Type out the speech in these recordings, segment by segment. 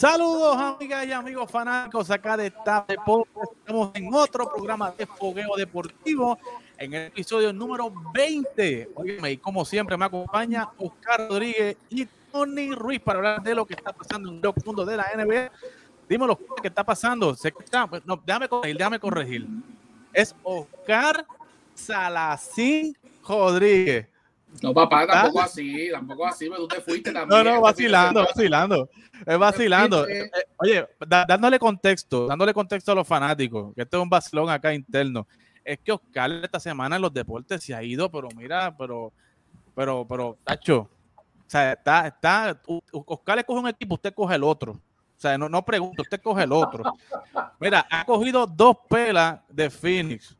Saludos amigas y amigos fanáticos acá de TAP Deportes. Estamos en otro programa de fogueo deportivo en el episodio número 20. Oye, y como siempre me acompaña Oscar Rodríguez y Tony Ruiz para hablar de lo que está pasando en el mundo de la NBA. Dímelo, ¿qué está pasando? ¿Se está? Pues, no, déjame corregir, déjame corregir. Es Oscar Salacín Rodríguez. No, papá, tampoco así, tampoco así, pero tú te fuiste también. No, no, vacilando, vacilando. Es vacilando. Eh, eh, oye, dándole contexto, dándole contexto a los fanáticos, que esto es un vacilón acá interno. Es que Oscar esta semana en los deportes se ha ido, pero mira, pero, pero, pero, Tacho, o sea, está, está, Oscar le coge un equipo, usted coge el otro. O sea, no, no pregunto, usted coge el otro. Mira, ha cogido dos pelas de Phoenix.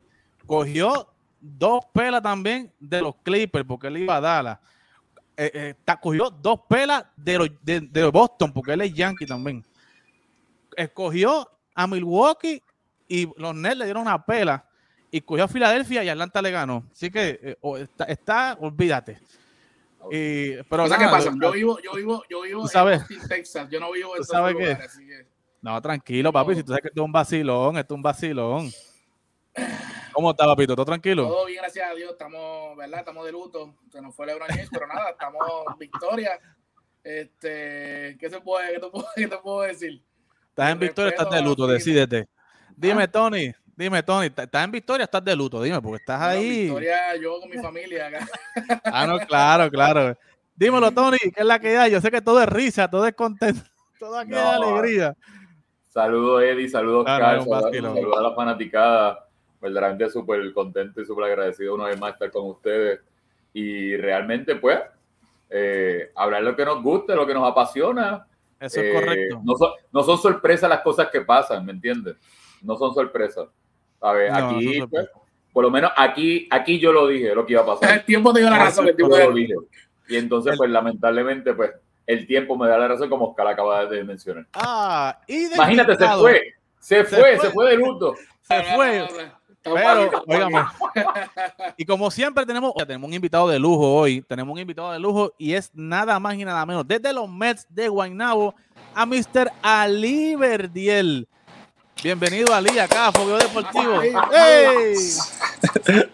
Cogió dos pelas también de los Clippers, porque él iba a darla. Eh, eh, cogió dos pelas de, los, de, Boston, porque él es Yankee también. Escogió a Milwaukee y los Nets le dieron una pela. Y cogió a Filadelfia y Atlanta le ganó. Así que eh, está, olvídate. pero ¿qué pasa? Yo vivo, yo vivo, yo vivo sabes, en Texas. Yo no vivo en sabes No, tranquilo, papi. Si tú sabes que esto es un vacilón, esto es un vacilón. ¿Cómo está, papito? ¿Todo tranquilo? Todo bien, gracias a Dios. Estamos, ¿verdad? Estamos de luto. Se nos fue LeBron James, pero nada, estamos en victoria. Este, ¿qué, se puede, qué, te puedo, qué te puedo decir? ¿Estás en victoria o estás de luto? Decídete. Dime, ah. Tony. Dime, Tony, ¿estás en victoria o estás de luto? Dime, porque estás ahí. En victoria yo con mi familia acá. ah, no, claro, claro. Dímelo, Tony, ¿qué es la que hay? Yo sé que todo es risa, todo es contento, todo aquí es alegría. Saludos, Eddie, saludos, Carlos, saludos a la fanaticada verdaderamente súper contento y súper agradecido una vez más estar con ustedes y realmente pues eh, hablar lo que nos gusta, lo que nos apasiona. Eso es eh, correcto. No son, no son sorpresas las cosas que pasan, ¿me entiendes? No son sorpresas. A ver, aquí, pues, por lo menos aquí, aquí yo lo dije, lo que iba a pasar. El tiempo te dio la razón. El tiempo lo dije. Y entonces, pues lamentablemente, pues el tiempo me da la razón como Oscar acaba de mencionar. Ah, Imagínate, se fue, se fue, se fue de luto. Se fue. Pero, y como siempre tenemos, tenemos un invitado de lujo hoy, tenemos un invitado de lujo y es nada más y nada menos desde los Mets de Guaynabo a Mr. Ali Verdiel. Bienvenido Ali acá a Fogueo Deportivo. ¡Hey!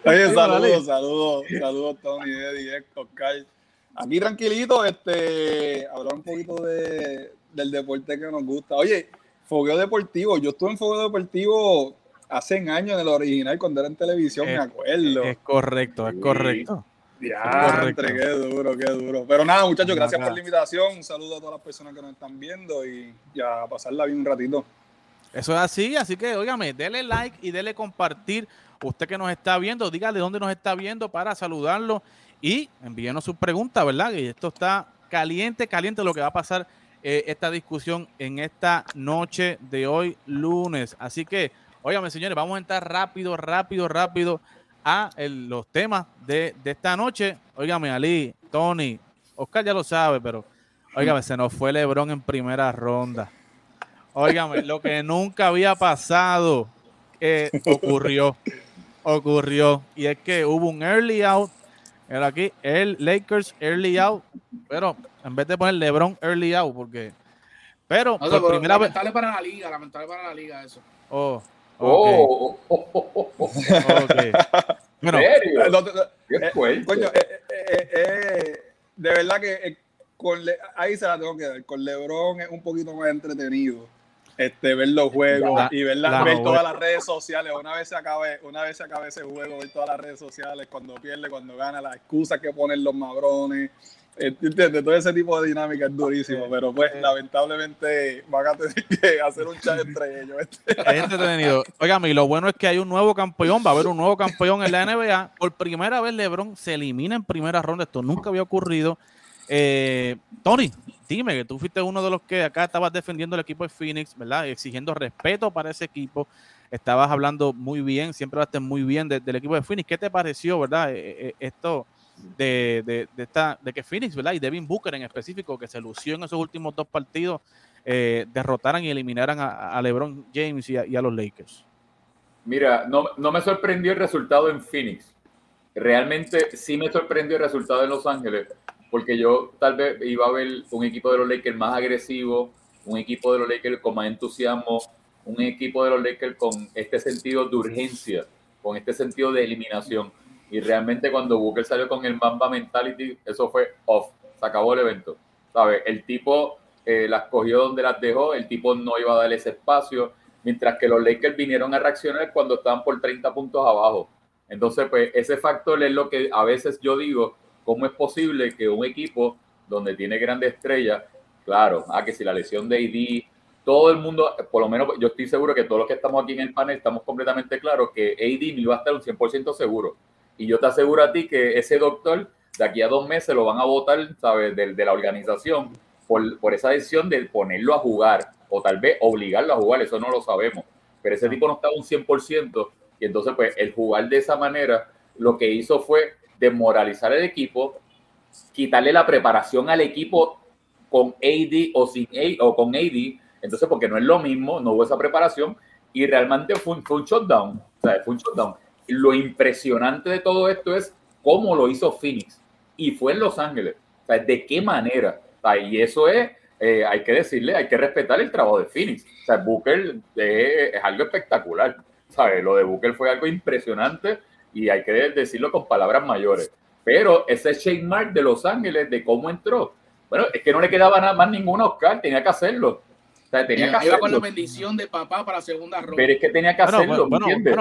Oye, saludos, saludos, saludos Tony, Eddie, Oscar. Aquí tranquilito, este, hablar un poquito de, del deporte que nos gusta. Oye, Fogueo Deportivo, yo estuve en Fogueo Deportivo hace años en el original cuando era en televisión, me acuerdo. Es correcto, es correcto. Ya, qué duro, qué duro. Pero nada, muchachos, gracias por la invitación. Un saludo a todas las personas que nos están viendo y ya pasarla bien un ratito. Eso es así, así que óigame, dele like y dele compartir. Usted que nos está viendo, dígale dónde nos está viendo para saludarlo y envíenos sus preguntas, ¿verdad? Y esto está caliente, caliente lo que va a pasar eh, esta discusión en esta noche de hoy, lunes. Así que Óigame, señores, vamos a entrar rápido, rápido, rápido a los temas de, esta noche. Óigame, Ali, Tony, Oscar ya lo sabe, pero óigame, se nos fue LeBron en primera ronda. Óigame, lo que nunca había pasado eh, ocurrió. Ocurrió. Y es que hubo un early out. Era aquí, el Lakers early out. Pero en vez de poner LeBron early out, porque. Pero, por primera vez. Lamentable para la liga, lamentable para la liga eso. Oh, Oh. Bueno, ¿Qué coño, eh, eh, eh, de verdad que con ahí se la tengo que dar. Con LeBron es un poquito más entretenido este, ver los juegos y ver, ver todas las redes sociales. Una vez se acabe, una vez se acabe ese juego, ver todas las redes sociales, cuando pierde, cuando gana, las excusas que ponen los madrones. ¿Entiendes? Todo ese tipo de dinámica es durísimo, pero pues lamentablemente van a tener que hacer un chat entre ellos. Es entretenido. Oigan, y lo bueno es que hay un nuevo campeón, va a haber un nuevo campeón en la NBA. Por primera vez LeBron se elimina en primera ronda, esto nunca había ocurrido. Eh, Tony, dime que tú fuiste uno de los que acá estabas defendiendo el equipo de Phoenix, ¿verdad? Exigiendo respeto para ese equipo. Estabas hablando muy bien, siempre hablaste muy bien del equipo de Phoenix. ¿Qué te pareció, verdad? Eh, eh, esto de, de, esta, de que Phoenix, ¿verdad? Y Devin Booker en específico, que se lució en esos últimos dos partidos, eh, derrotaran y eliminaran a, LeBron James y a, los Lakers. Mira, no, no me sorprendió el resultado en Phoenix. Realmente sí me sorprendió el resultado en Los Ángeles, porque yo tal vez iba a ver un equipo de los Lakers más agresivo, un equipo de los Lakers con más entusiasmo, un equipo de los Lakers con este sentido de urgencia, con este sentido de eliminación. Y realmente cuando Booker salió con el Mamba Mentality, eso fue off, se acabó el evento. ¿Sabe? El tipo eh, las cogió donde las dejó, el tipo no iba a darle ese espacio, mientras que los Lakers vinieron a reaccionar cuando estaban por 30 puntos abajo. Entonces, pues ese factor es lo que a veces yo digo, ¿cómo es posible que un equipo donde tiene grandes estrellas, claro, ah, que si la lesión de AD, todo el mundo, por lo menos yo estoy seguro que todos los que estamos aquí en el panel estamos completamente claros que AD no iba a estar un 100% seguro. Y yo te aseguro a ti que ese doctor de aquí a dos meses lo van a votar, ¿sabes?, de, de la organización por, por, esa decisión de ponerlo a jugar o tal vez obligarlo a jugar, eso no lo sabemos. Pero ese tipo no estaba un 100% y entonces pues el jugar de esa manera lo que hizo fue desmoralizar el equipo, quitarle la preparación al equipo con AD o sin AD o con AD, entonces porque no es lo mismo, no hubo esa preparación y realmente fue un, fue un shutdown, o sea, fue un shutdown. Lo impresionante de todo esto es cómo lo hizo Phoenix y fue en Los Ángeles, o sea, de qué manera, y eso es, eh, hay que decirle, hay que respetar el trabajo de Phoenix, o sea, Booker es, es algo espectacular, ¿sabes? Lo de Booker fue algo impresionante y hay que decirlo con palabras mayores. Pero ese Shane Mark de Los Ángeles, de cómo entró, bueno, es que no le quedaba nada más ninguna Oscar, tenía que hacerlo. O sea, tenía que hacerlo. con la bendición de papá para segunda ronda. Pero es que tenía que hacerlo,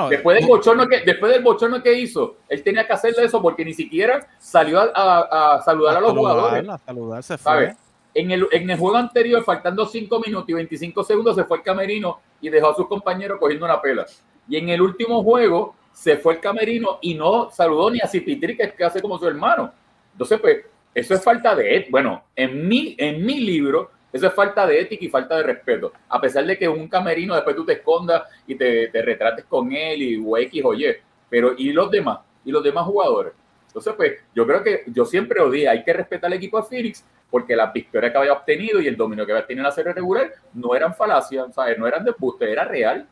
después, del bochorno que, después del bochorno que hizo, él tenía que hacerlo eso porque ni siquiera salió a, saludar a, los jugadores. A saludarse fue. En el, en el juego anterior, faltando 5 minutos y 25 segundos, se fue el camerino y dejó a sus compañeros cogiendo una pela. Y en el último juego, se fue el camerino y no saludó ni a Cipitri, que, que hace como su hermano. Entonces, pues, eso es falta de, bueno, en mi, en mi libro, eso es falta de ética y falta de respeto. A pesar de que un camerino después tú te escondas y te, te retrates con él y o X pero ¿y los demás? ¿Y los demás jugadores? Entonces, pues, yo creo que yo siempre odié, hay que respetar al equipo de Phoenix porque las victorias que había obtenido y el dominio que había tenido en la serie regular no eran falacias, no eran de buste, era real.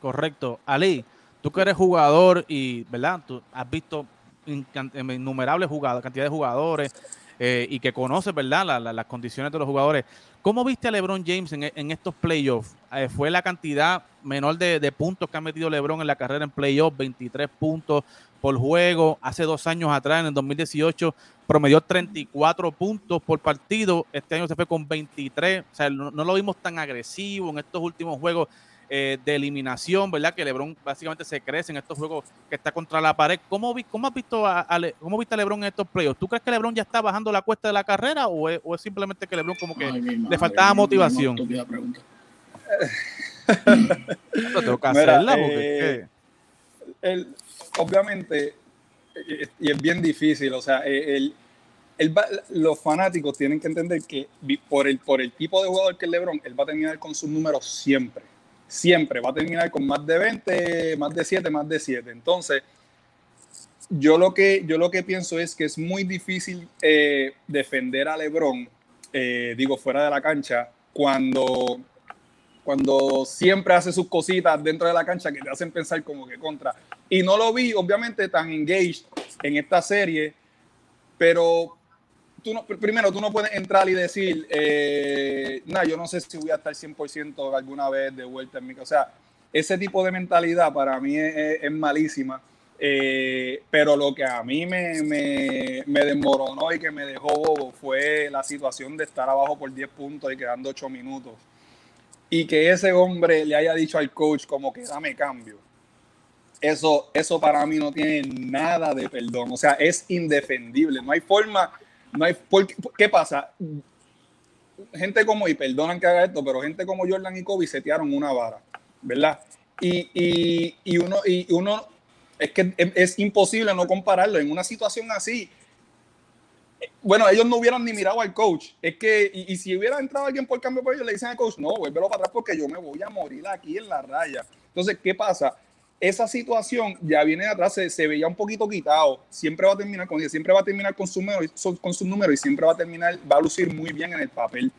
Correcto. Ali, tú que eres jugador y, ¿verdad? Tú has visto innumerables jugadores, cantidad de jugadores eh, y que conoces, ¿verdad? las condiciones de los jugadores. ¿Cómo viste a LeBron James en, estos playoffs? Eh, ¿Fue la cantidad menor de, puntos que ha metido LeBron en la carrera en playoffs? 23 puntos por juego. Hace dos años atrás, en el 2018, promedió 34 puntos por partido. Este año se fue con 23. O sea, no lo vimos tan agresivo en estos últimos juegos eh, de eliminación, ¿verdad? Que LeBron básicamente se crece en estos juegos que está contra la pared. ¿Cómo, cómo has visto a, cómo viste a LeBron en estos playoffs? ¿Tú crees que LeBron ya está bajando la cuesta de la carrera o es, simplemente que LeBron como que le faltaba motivación? tengo que hacerla porque eh, obviamente y es bien difícil, o sea, el, los fanáticos tienen que entender que por el, por el tipo de jugador que es LeBron, él va a terminar con sus números siempre siempre va a terminar con más de 20, más de 7, más de 7. Entonces, yo lo que, yo lo que pienso es que es muy difícil eh, defender a Lebron, eh, digo, fuera de la cancha, cuando, cuando siempre hace sus cositas dentro de la cancha que te hacen pensar como que contra. Y no lo vi, obviamente, tan engaged en esta serie, pero primero, tú no puedes entrar y decir, eh, nada, yo no sé si voy a estar 100% alguna vez de vuelta en mi casa. O sea, ese tipo de mentalidad para mí es, malísima. Eh, pero lo que a mí me, me, me, desmoronó y que me dejó bobo fue la situación de estar abajo por 10 puntos y quedando 8 minutos. Y que ese hombre le haya dicho al coach como que dame cambio. Eso, eso para mí no tiene nada de perdón. O sea, es indefendible. No hay forma no hay, ¿Qué pasa? Gente como, y perdonan que haga esto, pero gente como Jordan y Kobe setearon una vara, ¿verdad? Y, uno, y uno, es que es, imposible no compararlo en una situación así. Bueno, ellos no hubieran ni mirado al coach. Es que, y, si hubiera entrado alguien por cambio por ellos, le dicen al coach, no, vuélvelo para atrás porque yo me voy a morir aquí en la raya. Entonces, ¿qué pasa? Esa situación ya viene de atrás, se, veía un poquito quitado. Siempre va a terminar con siempre va a terminar con su, número, con su número y siempre va a terminar, va a lucir muy bien en el papel.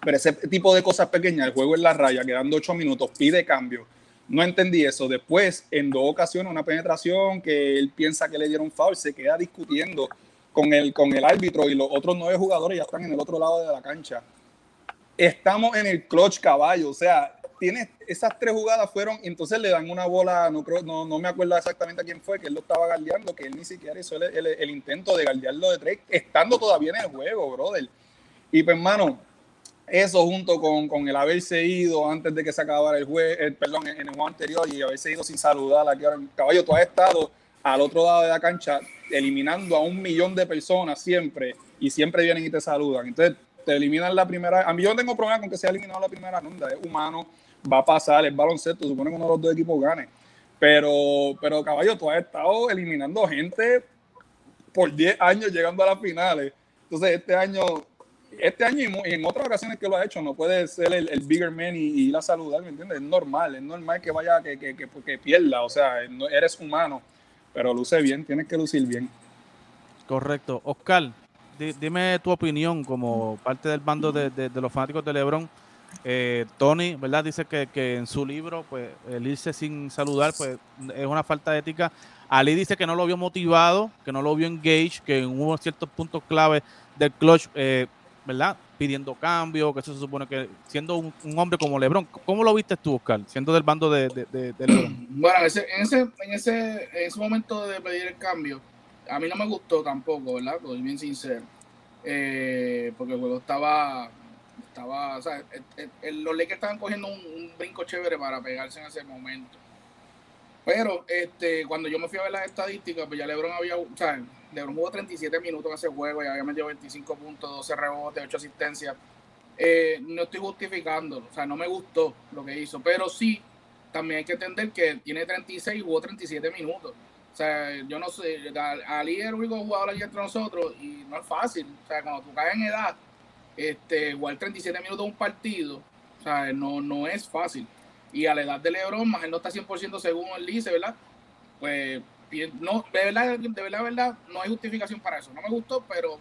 Pero ese tipo de cosas pequeñas, el juego en la raya, quedando ocho minutos, pide cambio. No entendí eso. Después, en dos ocasiones, una penetración que él piensa que le dieron foul, se queda discutiendo con el, con el árbitro y los otros nueve jugadores ya están en el otro lado de la cancha. estamos en el clutch caballo, o sea, tienes esas tres jugadas fueron, entonces le dan una bola, no, no, no me acuerdo exactamente a quién fue, que él lo estaba galdeando, que él ni siquiera hizo el, el, intento de galdearlo de tres, estando todavía en el juego, brother. Y pues, hermano, eso junto con, con, el haberse ido antes de que se acabara el juego, perdón, en, el juego anterior y haberse ido sin saludar ahora, caballo, tú has estado al otro lado de la cancha eliminando a un millón de personas siempre y siempre vienen y te saludan. Entonces, te eliminan la primera. A mí yo no tengo problema con que sea eliminado la primera ronda, es humano va a pasar, el baloncesto, supone que uno de los dos equipos gane. Pero, pero caballo, tú has estado eliminando gente por 10 años llegando a las finales. Entonces, este año, este año y en otras ocasiones que lo ha hecho, no puede ser el, bigger man y, ir a saludar, ¿me entiendes? Es normal, es normal que vaya, que, que, que, pierda, o sea, eres humano, pero luce bien, tienes que lucir bien. Correcto. Oscar, dime tu opinión como parte del bando de, de los fanáticos de LeBron eh, Tony, ¿verdad? Dice que, en su libro, pues, el irse sin saludar, pues, es una falta de ética. Ali dice que no lo vio motivado, que no lo vio engaged, que hubo ciertos puntos clave del clutch, eh, ¿verdad? Pidiendo cambio, que eso se supone que siendo un, hombre como LeBron. ¿Cómo lo viste tú, Oscar, siendo del bando de, LeBron? Bueno, en ese, en, ese, en ese momento de pedir el cambio, a mí no me gustó tampoco, ¿verdad? Soy bien sincero. Eh, porque el juego estaba estaba, o sea, los Lakers estaban cogiendo un, brinco chévere para pegarse en ese momento. Pero este, cuando yo me fui a ver las estadísticas, pues ya LeBron había, o sea, LeBron jugó 37 minutos en ese juego y había metido 25 puntos, 12 rebotes, 8 asistencias. Eh, no estoy justificando, o sea, no me gustó lo que hizo, pero sí, también hay que entender que tiene 36 y jugó 37 minutos. O sea, yo no sé, Ali es el único jugador aquí entre nosotros y no es fácil. O sea, cuando tú caes en edad, este, jugar 37 minutos de un partido, o sea, no, no es fácil. Y a la edad de LeBron, más él no está 100% según él dice, ¿verdad? Pues, no, de verdad, de verdad, verdad, no hay justificación para eso. No me gustó, pero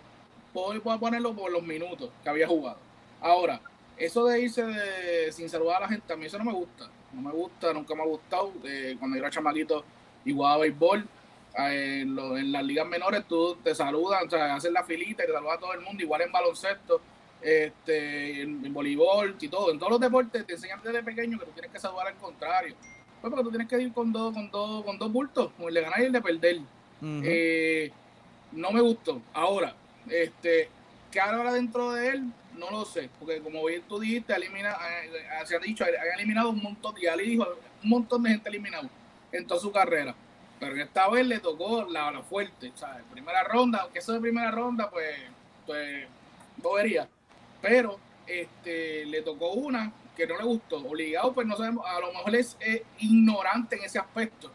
puedo, ponerlo por los minutos que había jugado. Ahora, eso de irse sin saludar a la gente, a mí eso no me gusta. No me gusta, nunca me ha gustado. Eh, cuando yo era chamaquito y jugaba béisbol, eh, en, las ligas menores tú te saludan, o sea, haces la filita y te saludas a todo el mundo, igual en baloncesto este, en, voleibol y todo, en todos los deportes te enseñan desde pequeño que tú tienes que saludar al contrario. Pues porque tú tienes que ir con dos, con dos, con dos bultos, con el de ganar y el de perder. Eh, no me gustó. Ahora, este, ¿qué ahora dentro de él? No lo sé, porque como bien tú dijiste, elimina, se ha dicho, han eliminado un montón, y Ali dijo, un montón de gente eliminado en toda su carrera. Pero esta vez le tocó la, la fuerte, ¿sabes? Primera ronda, aunque eso de primera ronda, pues, pues, bobería pero este, le tocó una que no le gustó. Obligado, pues no sabemos, a lo mejor es ignorante en ese aspecto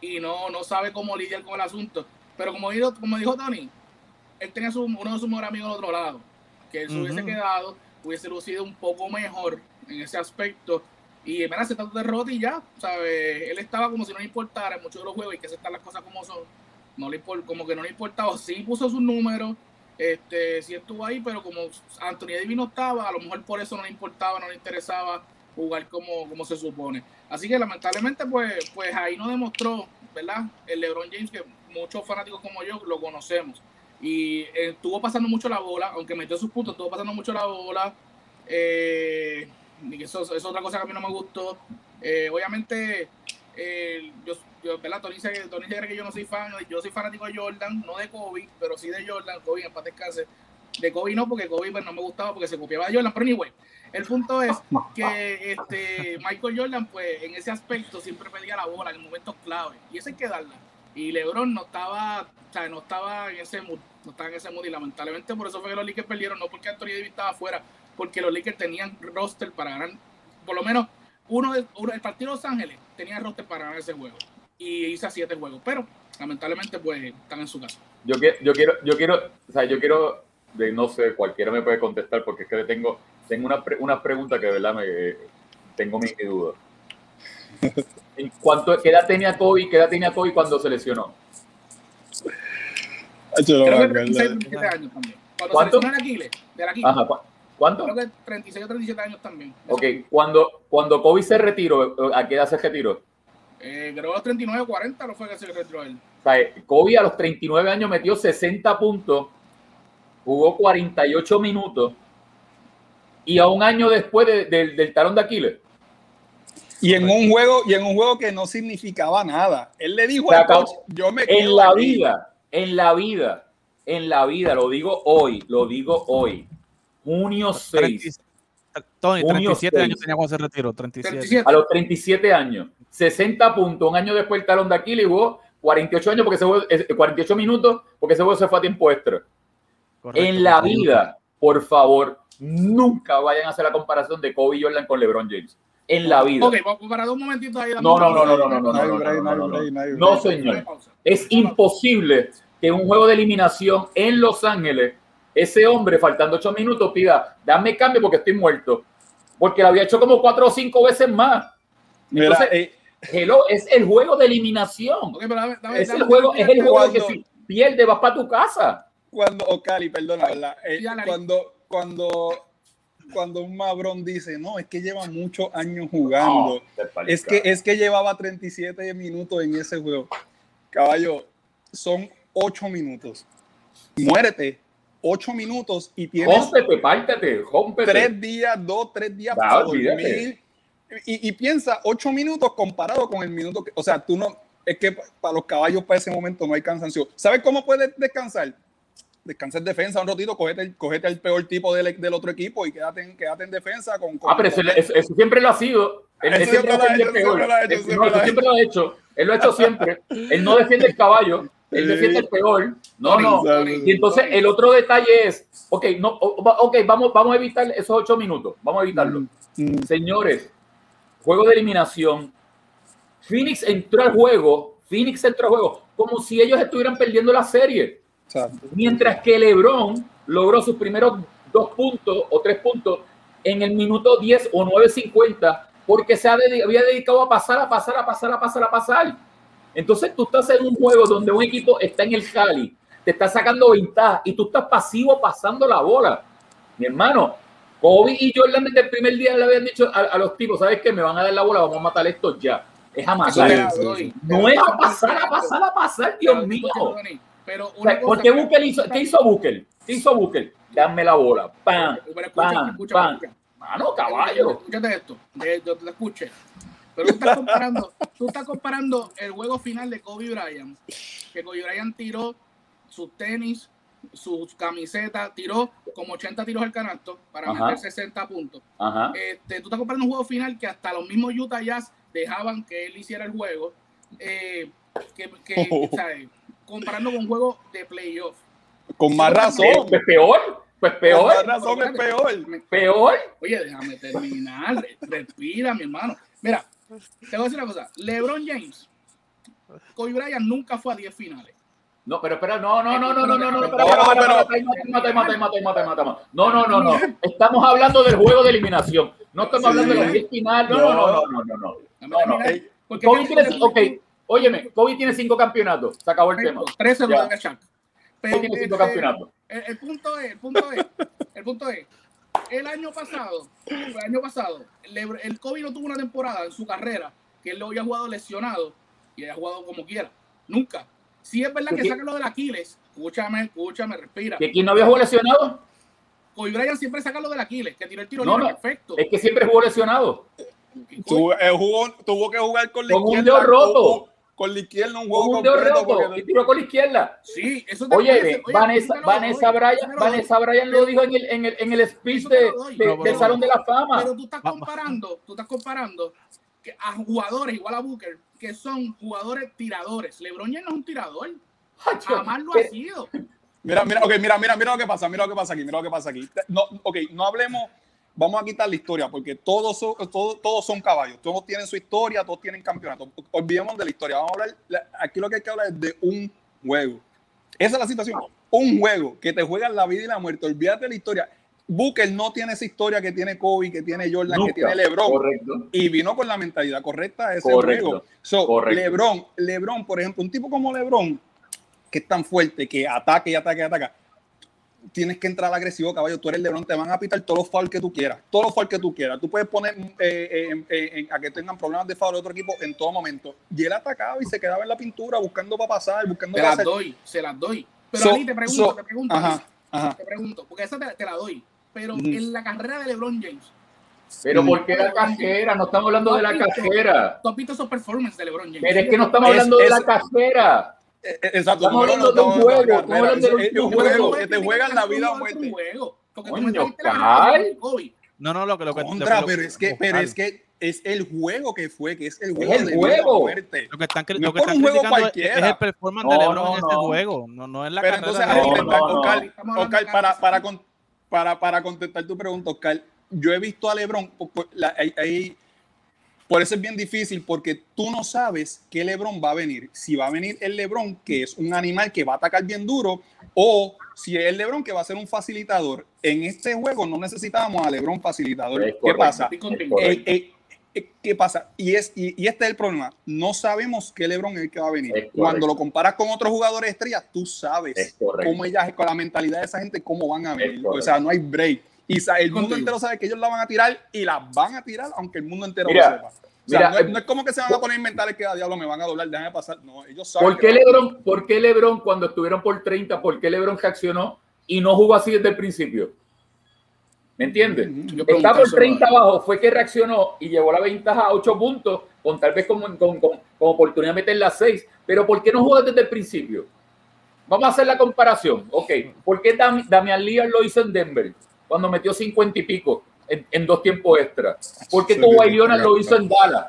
y no, no sabe cómo lidiar con el asunto. Pero como dijo, como dijo Tony, él tenía su, uno de sus mejores amigos al otro lado, que él se hubiese quedado, hubiese lucido un poco mejor en ese aspecto. Y mira, se tanto derrota y ya, ¿sabes? Él estaba como si no le importara en muchos de los juegos y que se están las cosas como son. No le, como que no le importaba. Sí puso sus números, este, sí estuvo ahí, pero como Anthony Davis no estaba, a lo mejor por eso no le importaba, no le interesaba jugar como, como se supone. Así que lamentablemente, pues, pues ahí no demostró, ¿verdad? El LeBron James, que muchos fanáticos como yo lo conocemos. Y eh, estuvo pasando mucho la bola, aunque metió sus puntos, estuvo pasando mucho la bola. Eh, y eso, es otra cosa que a mí no me gustó. Eh, obviamente, yo, yo, ¿verdad? Tony dice, Tony dice que yo no soy fan, yo soy fanático de Jordan, no de Kobe, pero sí de Jordan, Kobe en paz descanse. De Kobe no, porque Kobe pues, no me gustaba porque se copiaba de Jordan, pero anyway, el punto es que este, Michael Jordan, pues en ese aspecto siempre pedía la bola en momentos clave, y eso hay que darla. Y LeBron no estaba, o sea, no estaba en ese mood, no estaba en ese mood, y lamentablemente por eso fue que los Lakers perdieron, no porque Anthony Davis estaba afuera, porque los Lakers tenían roster para ganar, por lo menos uno, uno el partido de Los Ángeles tenía roster para ganar ese juego y hice siete juegos, pero lamentablemente pues están en su casa. Yo, quiero, yo quiero, yo quiero, o sea, yo quiero, de, no sé, cualquiera me puede contestar porque es que tengo, tengo una, una pregunta que de verdad me, tengo mi duda. ¿En cuánto, ¿Qué edad tenía Kobe, qué edad tenía Kobe cuando se lesionó? Creo que 36 37 años también. Cuando ¿Cuánto? se lesionó en Aquiles, de Aquiles. Ajá, ¿Cuánto? Creo que 36 o 37 años también. Ok, cuando, cuando Kobe se retiró, ¿a qué edad se retiró? Eh, creo que los 39 o 40 no fue que se retiró él. O sea, Kobe a los 39 años metió 60 puntos, jugó 48 minutos y a un año después del talón de Aquiles. Y en un juego, y en un juego que no significaba nada. Él le dijo a coach, yo me En la vida, en la vida, en la vida, lo digo hoy, lo digo hoy. Junio 6. Tony, 37 años tenía cuando se retiró. 37. A los 37 años. 60 puntos. Un año después el talón de Aquiles jugó 48 años porque se 48 minutos porque ese juego se fue a tiempo extra. en la vida, por favor, nunca vayan a hacer la comparación de Kobe Jordan con LeBron James. En la vida. Ok, vamos a parar un momentito ahí. No, no, no, no, no, no, no, no, no, no, no, señor. Es imposible que un juego de eliminación en Los Ángeles ese hombre, faltando ocho minutos, pida, dame cambio porque estoy muerto. Porque lo había hecho como cuatro o cinco veces más. Entonces, eh, hello, es el juego de eliminación. es, el juego, es el juego que si pierde vas para tu casa. Cuando, Ocali, perdona, eh, cuando, cuando, cuando un Mabrón dice, no, es que lleva muchos años jugando. es, que, es que llevaba 37 minutos en ese juego. Caballo, son ocho minutos. Muérete ocho minutos y tienes. Jómpete, pártate, Tres días, dos, tres días para dormir. Y, y, piensa, ocho minutos comparado con el minuto que. O sea, tú no. Es que para los caballos para ese momento no hay cansancio. ¿Sabes cómo puedes descansar? Descansar en defensa un ratito, cogete, cogete el peor tipo del, del, otro equipo y quédate en, quédate en defensa con. ah, pero eso, siempre lo ha sido. Él, siempre, lo ha hecho, siempre lo ha hecho. Él lo ha hecho siempre. Él no defiende el caballo él se siente el peor. No, no. Y entonces el otro detalle es, ok, no, ok, vamos, vamos a evitar esos ocho minutos, vamos a evitarlo. Mm, mm. Señores, juego de eliminación. Phoenix entró al juego, Phoenix entró al juego como si ellos estuvieran perdiendo la serie. Mientras que LeBron logró sus primeros dos puntos o tres puntos en el minuto 10 o 9.50 porque se había dedicado a pasar, a pasar, a pasar, a pasar, a pasar. Entonces tú estás en un juego donde un equipo está en el jali, te está sacando ventaja y tú estás pasivo pasando la bola. Mi hermano, Kobe y Jordan desde el primer día le habían dicho a, los tipos, ¿sabes qué? Me van a dar la bola, vamos a matar esto ya. Es a matar. no es a pasar, a pasar, a pasar, Dios mío. Pero ¿Por Booker hizo, ¿qué hizo Booker? ¿Qué hizo Booker? Dame la bola. Pam, pam, pam. Mano, caballo. Escúchate esto. Yo te escuché. Pero tú estás comparando, tú estás comparando el juego final de Kobe Bryant, que Kobe Bryant tiró sus tenis, sus camisetas, tiró como 80 tiros al canasto para meter 60 puntos. Este, tú estás comparando un juego final que hasta los mismos Utah Jazz dejaban que él hiciera el juego. Eh, que, ¿sabes? comparando con un juego de playoff. Con más razón. Pues peor. Pues peor. Con más razón es peor. Peor. Oye, déjame terminar. Respira, mi hermano. Mira, te voy a decir una cosa. LeBron James, Kobe Bryant nunca fue a 10 finales. No, pero espera, no, no, no, no, no, no, no, no, no, no, no, estamos hablando del juego de eliminación, no estamos hablando de los 10 finales, no, no, no, no, no, no, no, no, Kobe tiene, ok, óyeme, Kobe tiene 5 campeonatos, se acabó el tema. 13 lo dan a Shaq. Kobe tiene 5 campeonatos. El punto es, el punto es, el punto es, el año pasado, el año pasado, el Kobe no tuvo una temporada en su carrera que él lo había jugado lesionado y haya jugado como quiera. Nunca. Si es verdad que saca lo del Aquiles, escúchame, escúchame, respira. ¿Que quién no había jugado lesionado? Kobe Bryant siempre saca lo del Aquiles, que tiró el tiro no, perfecto. Es que siempre jugó lesionado. Tuvo, tuvo que jugar con la con un dedo roto con la izquierda un juego un completo. y tiró con la izquierda. Sí, eso Oye, Vanessa, Vanessa Bryan, Vanessa Bryan lo dijo en el, en el, en el speech de, del Salón de la Fama. Pero tú estás comparando, tú estás comparando que a jugadores igual a Booker, que son jugadores tiradores. LeBron ya no es un tirador. Jamás lo ha sido. Mira, mira, okay, mira, mira, mira lo que pasa, mira lo que pasa aquí, mira lo que pasa aquí. No, ok, no hablemos vamos a quitar la historia, porque todos son, todos, todos son caballos, todos tienen su historia, todos tienen campeonato. Olvidemos de la historia, vamos a hablar, aquí lo que hay que hablar es de un juego. Esa es la situación, un juego que te juega la vida y la muerte, olvídate de la historia. Booker no tiene esa historia que tiene Kobe, que tiene Jordan, que tiene LeBron. Correcto. Y vino con la mentalidad correcta de ese juego. LeBron, LeBron, por ejemplo, un tipo como LeBron, que es tan fuerte, que ataca y ataca y ataca, tienes que entrar agresivo, caballo. Tú eres Lebron, te van a pitar todos los fouls que tú quieras. Todos los fouls que tú quieras. Tú puedes poner eh, eh, a que tengan problemas de foul de otro equipo en todo momento. Y él atacaba y se quedaba en la pintura buscando para pasar, buscando Se las doy, se las doy. Pero a mí te pregunto, te pregunto. Te pregunto, porque esa te, la doy. Pero en la carrera de LeBron James. Pero ¿por qué la cajera? No estamos hablando de la cajera. Tú has visto esos performances de LeBron James. Pero es que no estamos hablando de la cajera. Eh, eh, exacto, estamos hablando de un juego. Estamos hablando de un juego que te juegan la vida o muerte. Coño, no, no, lo que lo que Contra, pero es que, pero es que es el juego que fue, que es el juego. Es el juego. Lo que están, lo que están criticando es, es, el performance no, de LeBron no, en este juego, no, no es la Pero entonces, Oscar, Oscar, para, para, para, para contestar tu pregunta, Oscar, yo he visto a LeBron, ahí, por eso es bien difícil, porque tú no sabes qué LeBron va a venir. Si va a venir el LeBron, que es un animal que va a atacar bien duro, o si es el LeBron que va a ser un facilitador. En este juego no necesitábamos a LeBron facilitador. ¿Qué pasa? Eh, eh, eh, ¿Qué pasa? Y, es, y, este es el problema. No sabemos qué LeBron es el que va a venir. Cuando lo comparas con otros jugadores estrellas, tú sabes cómo ellas, con la mentalidad de esa gente, cómo van a venir. O sea, no hay break. Y el mundo entero sabe que ellos la van a tirar y la van a tirar, aunque el mundo entero lo sepa. O sea, no, es, como que se van a poner a inventar que a diablo me van a doblar, déjame pasar. No, ellos saben. ¿Por qué, Lebron, ¿Por qué Lebron, cuando estuvieron por 30, por qué Lebron reaccionó y no jugó así desde el principio? ¿Me entiendes? Está por 30 abajo, fue que reaccionó y llevó la ventaja a 8 puntos, con tal vez con, con, con, oportunidad de meter las 6. Pero ¿por qué no jugó desde el principio? Vamos a hacer la comparación. Ok, ¿por qué Damian Lillard lo hizo en Denver? cuando metió 50 y pico en, dos tiempos extra. ¿Por qué Kawhi Leonard lo hizo en Dallas?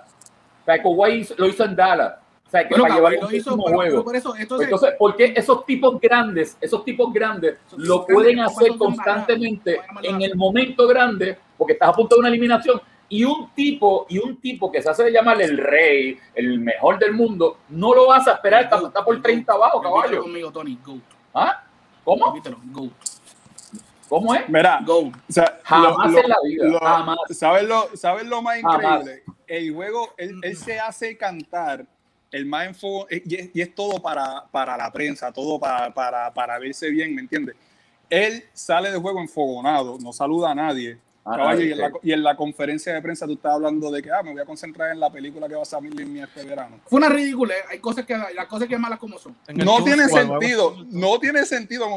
O sea, Kawhi lo hizo en Dallas. O sea, que para llevar el juego. Por eso, entonces, ¿por qué esos tipos grandes, esos tipos grandes lo pueden hacer constantemente en el momento grande, porque estás a punto de una eliminación, y un tipo, y un tipo que se hace llamar el rey, el mejor del mundo, no lo vas a esperar cuando está por 30 abajo, caballo. conmigo, Tony, ¿Ah? ¿Cómo? ¿Cómo es? Mira, Go. jamás en la vida. jamás. ¿sabes, lo, ¿Sabes lo más increíble? El juego, él, él, se hace cantar el más enfo, y, es, todo para, para la prensa, todo para, para, para verse bien, ¿me entiendes? Él sale de juego enfogonado, no saluda a nadie Ah, y, en la, conferencia de prensa tú estabas hablando de que ah, me voy a concentrar en la película que va a salir en este verano. Fue una ridícula, ¿eh? hay cosas que las cosas que malas como son. No tiene sentido, no tiene sentido.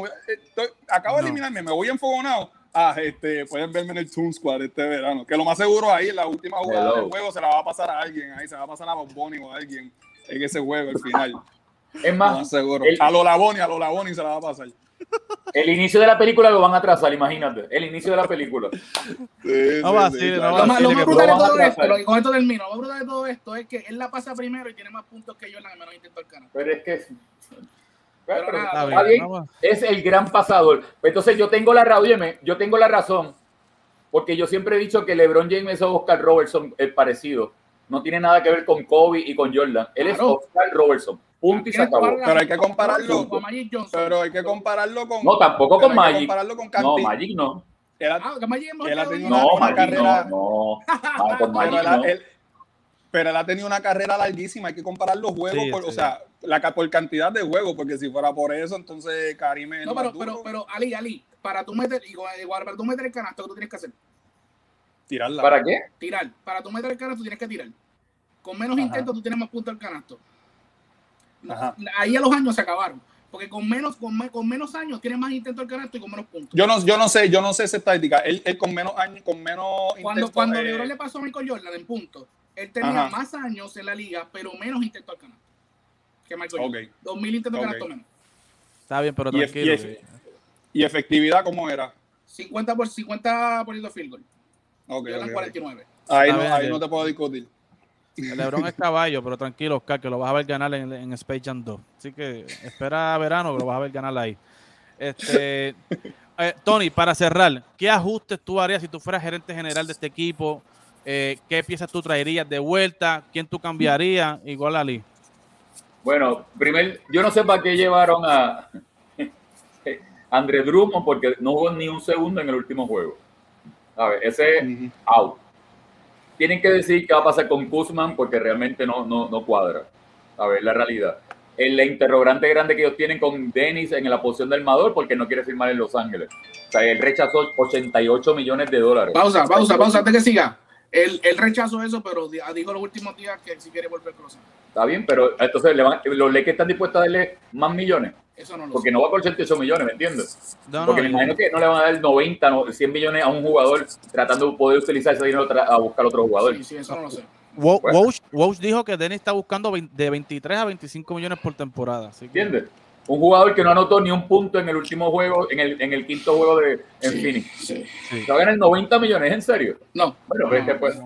acabo de eliminarme, me voy enfogonado. Ah, este, pueden verme en el Toon Squad este verano. Que lo más seguro ahí en la última jugada del juego se la va a pasar a alguien, ahí se va a pasar a Bob o a alguien en ese juego al final. Es más, seguro. a lo Laboni, a lo Laboni se la va a pasar. El inicio de la película lo van a atrasar, imagínate. El inicio de la película. no va a ser, lo, más, brutal de todo esto, lo que con esto termino, lo más brutal de todo esto es que él la pasa primero y tiene más puntos que yo en la menos intento al canal. Pero es que es el gran pasador. Pues entonces yo tengo la razón, yo tengo la razón, porque yo siempre he dicho que LeBron James es Oscar Robertson, el parecido. No tiene nada que ver con Kobe y con Jordan. Él es Oscar Robertson. Punto y se acabó. Pero hay que compararlo. Con, pero hay que compararlo con. No, tampoco con Magic. Compararlo con no, Magic no. Él ha, ah, Magic él ha tenido una, Magic carrera. No, no. con Magic pero, no. Él, pero él ha tenido una carrera larguísima. Hay que comparar los juegos, por, o sea, la, por cantidad de juegos, porque si fuera por eso, entonces Karim No, pero, pero, pero, Ali, Ali, para tú meter, igual, para tú meter el canasto, ¿qué tú tienes que hacer? Tirarla. ¿Para qué? Tirar. Para tú meter el canasto, tienes que tirar. Con menos intentos, tú tienes más puntos al canasto. Ahí a los años se acabaron. Porque con menos, con, con menos años tiene más intento el canasto y con menos puntos. Yo no, yo no sé, yo no sé esa estadística. Él, él con menos años, con menos Cuando, cuando eh... le pasó a Michael Jordan en puntos, él tenía más años en la liga, pero menos intento al canasto. Que Michael okay. Jordan. 2.000 intentos okay. canasto menos. Está bien, pero tranquilo. Y, y, efectividad cómo era? 50 por 50 por el field goal. Okay, okay 49. Ahí, no, ahí no te puedo discutir. El Lebron es caballo, pero tranquilo, Oscar, que lo vas a ver ganar en, en Space Jam 2. Así que espera verano que lo vas a ver ganar ahí. Este, eh, Tony, para cerrar, ¿qué ajustes tú harías si tú fueras gerente general de este equipo? Eh, ¿Qué piezas tú traerías de vuelta? ¿Quién tú cambiarías? Igual a Ali. Bueno, primero, yo no sé para qué llevaron a André Drummond porque no hubo ni un segundo en el último juego. Ver, ese out tienen que decir qué va a pasar con Kuzman porque realmente no, no, no cuadra. A ver, la realidad. El interrogante grande que ellos tienen con Dennis en la posición del Mador porque no quiere firmar en Los Ángeles. O sea, él rechazó 88 millones de dólares. Pausa, pausa, pausa, antes que siga. Él, él rechazó eso, pero dijo los últimos días que si quiere volver con Los Ángeles. Está bien, pero entonces los Lakers están dispuestos a darle más millones. Eso no lo Porque no va por 88 millones, ¿me entiendes? Porque me imagino que no le van a dar 90, 100 millones a un jugador tratando de poder utilizar ese dinero a buscar otro jugador. Sí, sí, eso no lo sé. Walsh, dijo que Dennis está buscando de 23 a 25 millones por temporada. ¿Entiendes? Un jugador que no anotó ni un punto en el último juego, en el, en el quinto juego de en sí, Phoenix. Sí, ¿Va a ganar 90 millones? ¿En serio? No. Bueno, pues, que pues,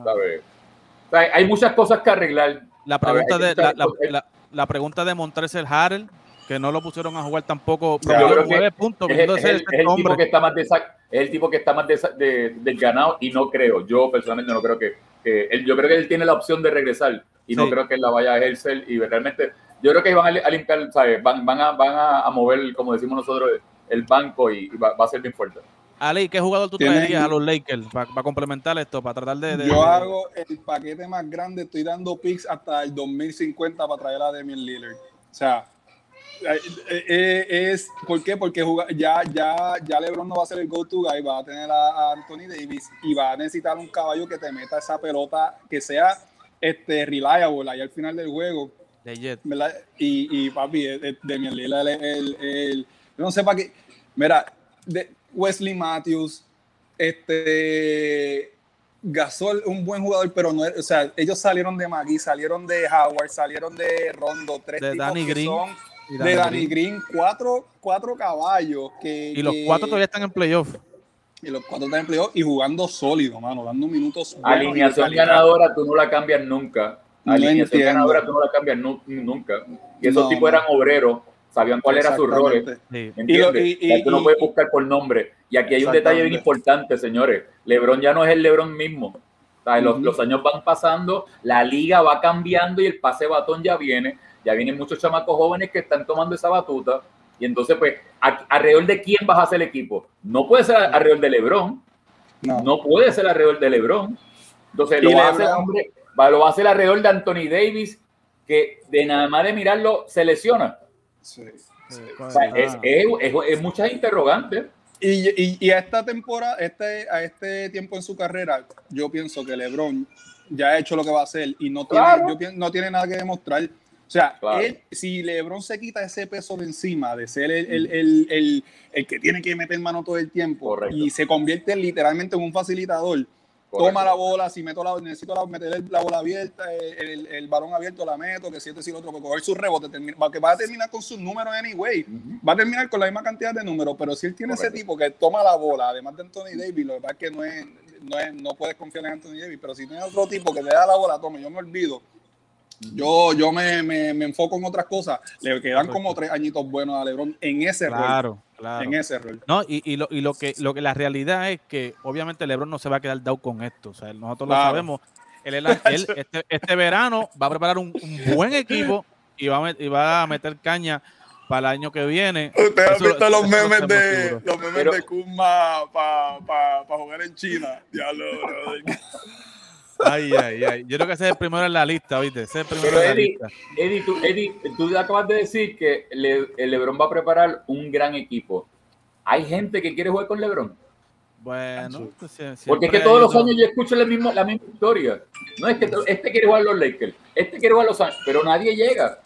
hay muchas cosas que arreglar. La pregunta, de, la, la, pregunta de Montrezl Harrell, que no lo pusieron a jugar tampoco. Yo creo que puntos, es, es, el, tipo que está más es el tipo que está más desganado y no creo, yo personalmente no creo que, él, yo creo que él tiene la opción de regresar y no creo que él la vaya a ejercer y realmente yo creo que van a, limpiar, ¿sabes? Van, van, a, van a mover, como decimos nosotros, el banco y, va, a ser bien fuerte. Ali, ¿qué jugador tú traerías a los Lakers para complementar esto, para tratar de, Yo hago el paquete más grande, estoy dando picks hasta el 2050 para traer a Damian Lillard. O sea, es ¿por qué? Porque ya, ya, ya LeBron no va a ser el go-to guy, va a tener a, Anthony Davis y va a necesitar un caballo que te meta esa pelota que sea este reliable ahí al final del juego. De Jet. Y, y papi, Damian Lillard, el, el, no sé para qué. Mira, de, Wesley Matthews, este Gasol, un buen jugador, pero no, o sea, ellos salieron de Magui, salieron de Howard, salieron de Rondo, tres de Danny Green, de Danny Green, cuatro, cuatro caballos que y los cuatro todavía están en playoff. Y los cuatro están en playoff y jugando sólido, mano, dando minutos. Alineación ganadora, tú no la cambias nunca. Alineación ganadora, tú no la cambias nunca. Y esos tipos eran obreros sabían cuál era su rol. Y, tú no puedes buscar por nombre. Y aquí hay un detalle bien importante, señores. Lebron ya no es el Lebron mismo. los, años van pasando, la liga va cambiando y el pase batón ya viene. Ya vienen muchos chamacos jóvenes que están tomando esa batuta. Y entonces, pues, ¿alrededor de quién vas a hacer el equipo? No puede ser alrededor de Lebron. No, puede ser alrededor de Lebron. Entonces, lo va, a hacer, lo va a hacer alrededor de Anthony Davis, que de nada más de mirarlo se lesiona. Sí. es, es, muchas interrogantes. Y, y, a esta temporada, este, a este tiempo en su carrera, yo pienso que LeBron ya ha hecho lo que va a hacer y no tiene, no tiene nada que demostrar. O sea, si LeBron se quita ese peso de encima de ser el, el, el, que tiene que meter mano todo el tiempo y se convierte literalmente en un facilitador, toma la bola, si meto la, necesito la, meter la bola abierta, el, el, balón abierto la meto, que siete si lo otro, que coger su rebote, que va a terminar con sus números anyway, va a terminar con la misma cantidad de números, pero si él tiene ese tipo que toma la bola, además de Anthony Davis, lo que pasa es que no es, no es, no puedes confiar en Anthony Davis, pero si tiene otro tipo que le da la bola, tome, yo me olvido, yo, yo me, me, me, enfoco en otras cosas. Le quedan como tres añitos buenos a LeBron en ese rol. Claro. En ese rol. No, y, y, lo, y lo, que, lo que la realidad es que obviamente LeBron no se va a quedar dado con esto. O sea, nosotros lo sabemos. Él, él, este, este, verano va a preparar un, buen equipo y va, a, y va a meter caña para el año que viene. Usted ha visto los memes de los memes de Kuma para pa, pa jugar en China. Ya lo, Ay, ay, ay. Yo creo que ese es el primero en la lista, ¿viste? Ese es el primero Pero en la lista. Eddie, tú, Eddie, tú acabas de decir que el LeBron va a preparar un gran equipo. ¿Hay gente que quiere jugar con LeBron? Bueno, pues, porque es que todos los años yo escucho la misma, la misma historia. No es que este quiere jugar los Lakers, este quiere jugar los Ángeles, pero nadie llega.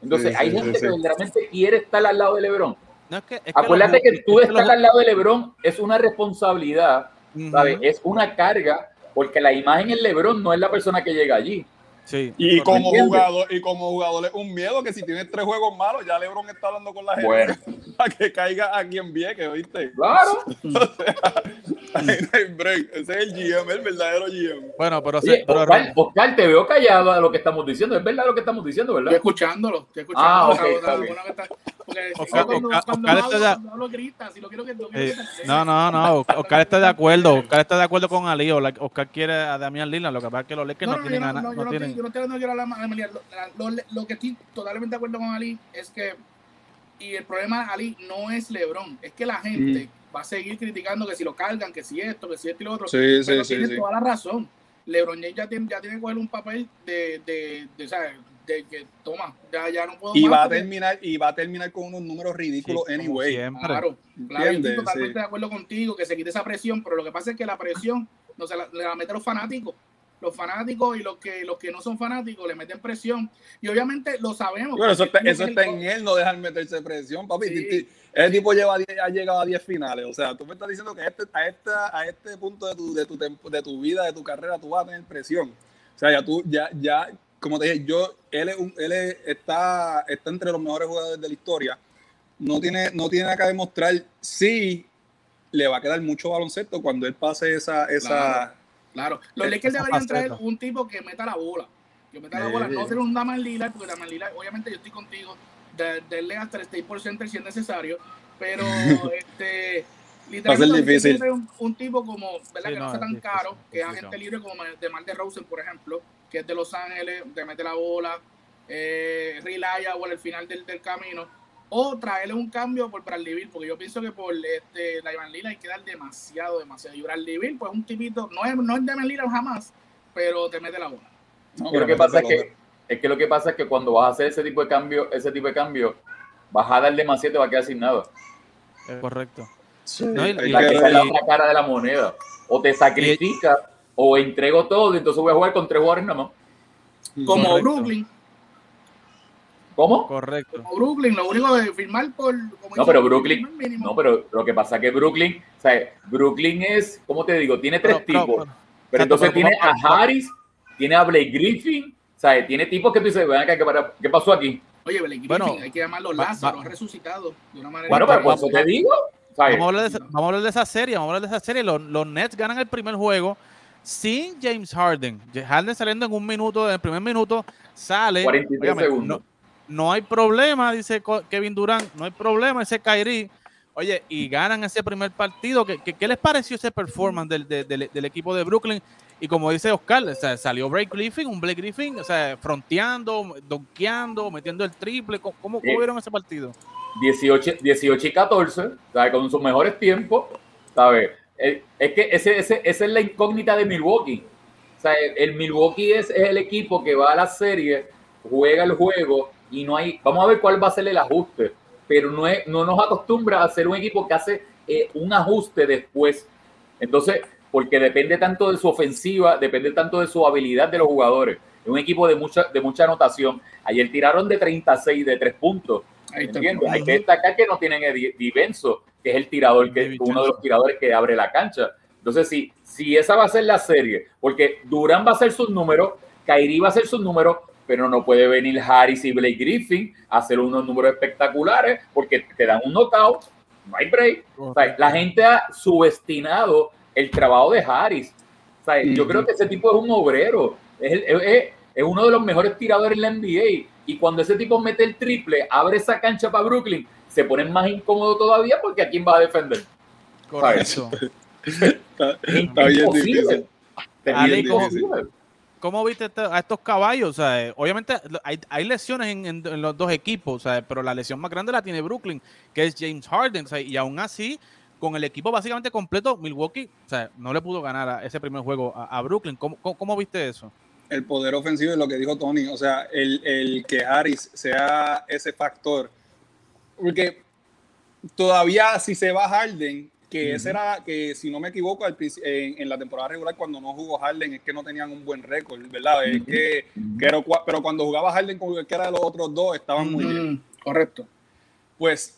Entonces, hay gente que verdaderamente quiere estar al lado de LeBron. No, es que, Acuérdate que, tú estar al lado de LeBron es una responsabilidad, ¿sabes? Es una carga porque la imagen en LeBron no es la persona que llega allí. Sí, y como jugador y como jugador es un miedo que si tienes tres juegos malos ya LeBron está hablando con la gente bueno. para que caiga a quien que ¿viste? Claro. Ese es el GM, el verdadero GM. Bueno, pero, sí, Oscar, te veo callado a lo que estamos diciendo. Es verdad lo que estamos diciendo, ¿verdad? Estoy escuchándolo. Estoy escuchando. Ah, ok. No, no, no. Oscar está de acuerdo. Oscar está de acuerdo con Ali. Oscar quiere a Damián Lila. Lo que pasa es que los Lakers no, tienen ganas. No, yo no quiero hablar más lo, lo, que estoy totalmente de acuerdo con Ali es que y el problema de Ali no es LeBron, es que la gente mm. Va a seguir criticando que si lo cargan, que si esto, que si esto y lo otro. Sí, pero sí, tiene toda la razón. LeBron ya tiene, ya tiene que coger un papel de, de, de, de que toma, ya, ya no puedo y va a terminar y va a terminar con unos números ridículos anyway. Claro, claro, estoy totalmente de acuerdo contigo que se quite esa presión, pero lo que pasa es que la presión no se la, le la mete a los fanáticos. Los fanáticos y los que los que no son fanáticos le meten presión y obviamente lo sabemos. Pero eso, está, eso está en él, no dejar meterse presión, papi. El tipo lleva ha llegado a 10 finales, o sea, tú me estás diciendo que a este, a esta, a este punto de tu, de, tu, de tu vida, de tu carrera, tú vas a tener presión. O sea, ya tú, ya, ya, como te dije, yo, él, es un, él está, está entre los mejores jugadores de la historia. No tiene, no tiene nada que demostrar. Sí, le va a quedar mucho baloncesto cuando él pase esa, esa Claro, los Lakers deberían traer un tipo que meta la bola. Que meta la bola. No ser un Daman Lillard, porque Daman Lillard, obviamente yo estoy contigo, de, darle hasta el Staples Center si es necesario, pero este literalmente un, un, tipo como, ¿verdad? que no, sea tan caro, que es agente libre como de Mar de Rosen, por ejemplo, que es de Los Ángeles, te mete la bola, eh, o al final del, del camino o traerle un cambio por Bradley Bill, porque yo pienso que por este, la Ivan Lila hay que dar demasiado, demasiado. Y Bradley Bill, pues un tipito, no es, no es de Lila jamás, pero te mete la bola. lo que pasa es que, es que lo que pasa es que cuando vas a hacer ese tipo de cambio, ese tipo de cambio, vas a dar demasiado y te va a quedar sin nada. correcto. la que es la otra cara de la moneda. O te sacrifica o entrego todo y entonces voy a jugar con tres jugadores nada más. Como Brooklyn. ¿Cómo? Correcto. Como Brooklyn, lo único de firmar por. no, pero Brooklyn. No, pero lo que pasa es que Brooklyn, o sea, Brooklyn es, ¿cómo te digo? Tiene tres tipos. Pero, entonces tiene a Harris, tiene a Blake Griffin, o sea, tiene tipos que tú dices, ¿qué, ¿qué pasó aquí? Oye, Blake Griffin, bueno, hay que llamarlo Lázaro, ha resucitado de una manera. Bueno, pero por eso te digo. Vamos a, hablar de esa, vamos a hablar de esa serie, vamos a hablar de esa serie. Los, los Nets ganan el primer juego sin James Harden. Harden saliendo en un minuto, en el primer minuto, sale. 43 segundos no hay problema, dice Kevin Durant, no hay problema, ese Kyrie. Oye, y ganan ese primer partido. ¿Qué, qué, les pareció ese performance del, del, equipo de Brooklyn? Y como dice Oscar, salió Blake Griffin, un Blake Griffin, o sea, fronteando, donkeando, metiendo el triple. ¿Cómo, cómo vieron ese partido? 18, 18 y 14, ¿sabes? con sus mejores tiempos. ¿sabes? Eh, es que ese, ese, esa es la incógnita de Milwaukee. O sea, el, Milwaukee es, es el equipo que va a la serie, juega el juego y no hay, vamos a ver cuál va a ser el ajuste, pero no, es, no nos acostumbra a ser un equipo que hace eh, un ajuste después. Entonces, porque depende tanto de su ofensiva, depende tanto de su habilidad de los jugadores. Es un equipo de mucha, de mucha anotación. Ayer tiraron de 36 de 3 puntos. Hay que destacar que no tienen Divenso, que es el tirador, que es uno de los tiradores que abre la cancha. Entonces, si, si esa va a ser la serie, porque Durán va a ser su número, Kairi va a ser su número, pero no puede venir Harris y Blake Griffin a hacer unos números espectaculares porque te dan un knockout, no hay break. la gente ha subestimado el trabajo de Harris. Yo creo que ese tipo es un obrero, es, es, uno de los mejores tiradores en la NBA. Y cuando ese tipo mete el triple, abre esa cancha para Brooklyn, se pone más incómodo todavía porque a quién va a defender. Correcto. está, bien difícil. ¿Cómo viste a estos caballos? Eh, obviamente hay, lesiones en, los dos equipos, pero la lesión más grande la tiene Brooklyn, que es James Harden. y aún así, con el equipo básicamente completo, Milwaukee no le pudo ganar a ese primer juego a, Brooklyn. ¿Cómo, viste eso? El poder ofensivo es lo que dijo Tony. O sea, el, el que Harris sea ese factor. Porque todavía si se va Harden, que ese era, que si no me equivoco, en, en, la temporada regular cuando no jugó Harden es que no tenían un buen récord, ¿verdad? Es que, pero, cuando jugaba Harden con cualquiera de los otros dos estaban muy bien. Correcto. Pues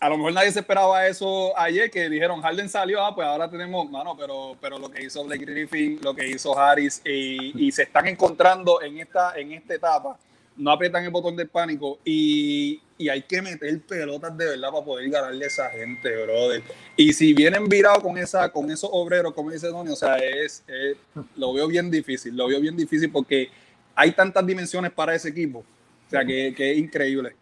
a lo mejor nadie se esperaba eso ayer, que dijeron Harden salió, ah, pues ahora tenemos, mano, pero, pero lo que hizo Blake Griffin, lo que hizo Harris, y, y se están encontrando en esta, en esta etapa no aprietan el botón del pánico y, hay que meter pelotas de verdad para poder ganarle a esa gente, brother. Y si vienen virados con esa, con esos obreros, como dice Tony, o sea, es, lo veo bien difícil, lo veo bien difícil porque hay tantas dimensiones para ese equipo. O sea, que, que es increíble.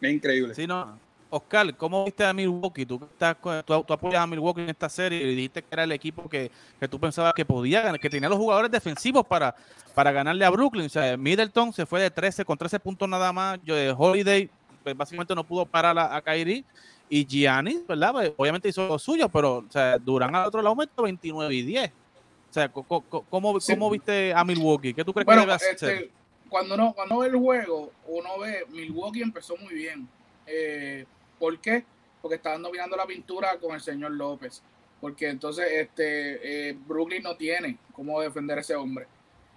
Es increíble. Sí, no, Oscar, ¿cómo viste a Milwaukee? Tú, estás, tú, tú, apoyas a Milwaukee en esta serie y dijiste que era el equipo que, tú pensabas que podía ganar, que tenía los jugadores defensivos para, para ganarle a Brooklyn. O sea, Middleton se fue de 13 con 13 puntos nada más. Yo, de Holiday pues, básicamente no pudo parar a, a Kyrie. Y Gianni, ¿verdad? Pues, obviamente hizo lo suyo, pero o sea, Durán al otro lado metió 29 y 10. O sea, ¿cómo, viste a Milwaukee? ¿Qué tú crees que debe hacer? Este, cuando, no, cuando ve el juego, uno ve, Milwaukee empezó muy bien. Eh, ¿Por qué? Porque estaban dominando la pintura con el señor López. Porque entonces este eh, Brooklyn no tiene cómo defender a ese hombre.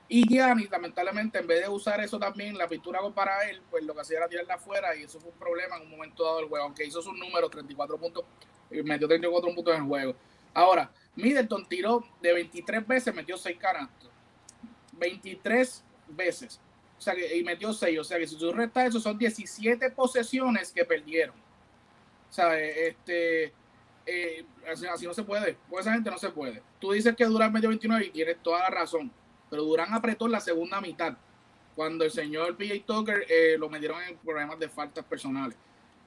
Y Gianni, lamentablemente, en vez de usar eso también, la pintura para él, pues lo que hacía era tirarla afuera y eso fue un problema en un momento dado del juego, aunque hizo sus números, 34 puntos, y metió 34 puntos en el juego. Ahora, Middleton tiró de 23 veces, metió 6 canastos. 23 veces. O sea, que, y metió 6. O sea, que si tú restas eso, son 17 posesiones que perdieron. Sea, este, eh, así, no se puede. Con esa gente no se puede. Tú dices que Durán medio 29 y tienes toda la razón. Pero Durán apretó en la segunda mitad. Cuando el señor PJ Tucker eh, lo metieron en problemas de faltas personales.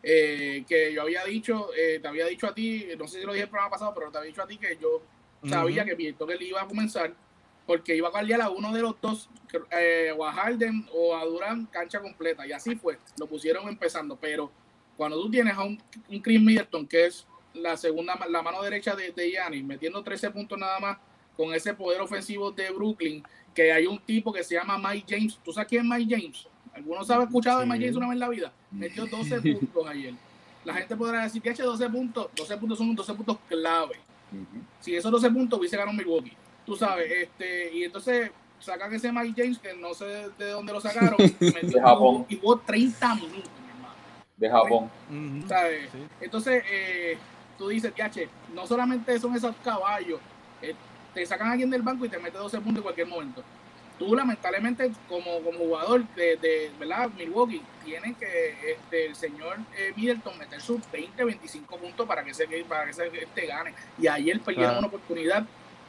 Eh, que yo había dicho, te había dicho a ti, no sé si lo dije el programa pasado, pero te había dicho a ti que yo sabía que PJ Tucker iba a comenzar porque iba a guardiar a uno de los dos, o a Harden o a Durán, cancha completa. Y así fue, lo pusieron empezando. Pero cuando tú tienes a un, un Chris Middleton, que es la segunda, la mano derecha de, de Giannis, metiendo 13 puntos nada más con ese poder ofensivo de Brooklyn, que hay un tipo que se llama Mike James. ¿Tú sabes quién es Mike James? ¿Alguno sabe escuchado de Mike James una vez en la vida? Metió 12 puntos ayer. La gente podrá decir que ha hecho 12 puntos. 12 puntos son 12 puntos clave. Si esos 12 puntos hubiese ganado Milwaukee. Tú sabes, este, y entonces sacan ese Mike James que no sé de dónde lo sacaron. de Japón. Y jugó 30 minutos, De Japón. ¿sabes? Entonces, eh, tú dices, che, no solamente son esos caballos, eh, te sacan a alguien del banco y te mete 12 puntos en cualquier momento. Tú, lamentablemente, como, como jugador de, de ¿verdad? Milwaukee, tiene que este, el señor eh, Middleton meter sus 20, 25 puntos para que se, para que se este gane. Y ayer perdieron una oportunidad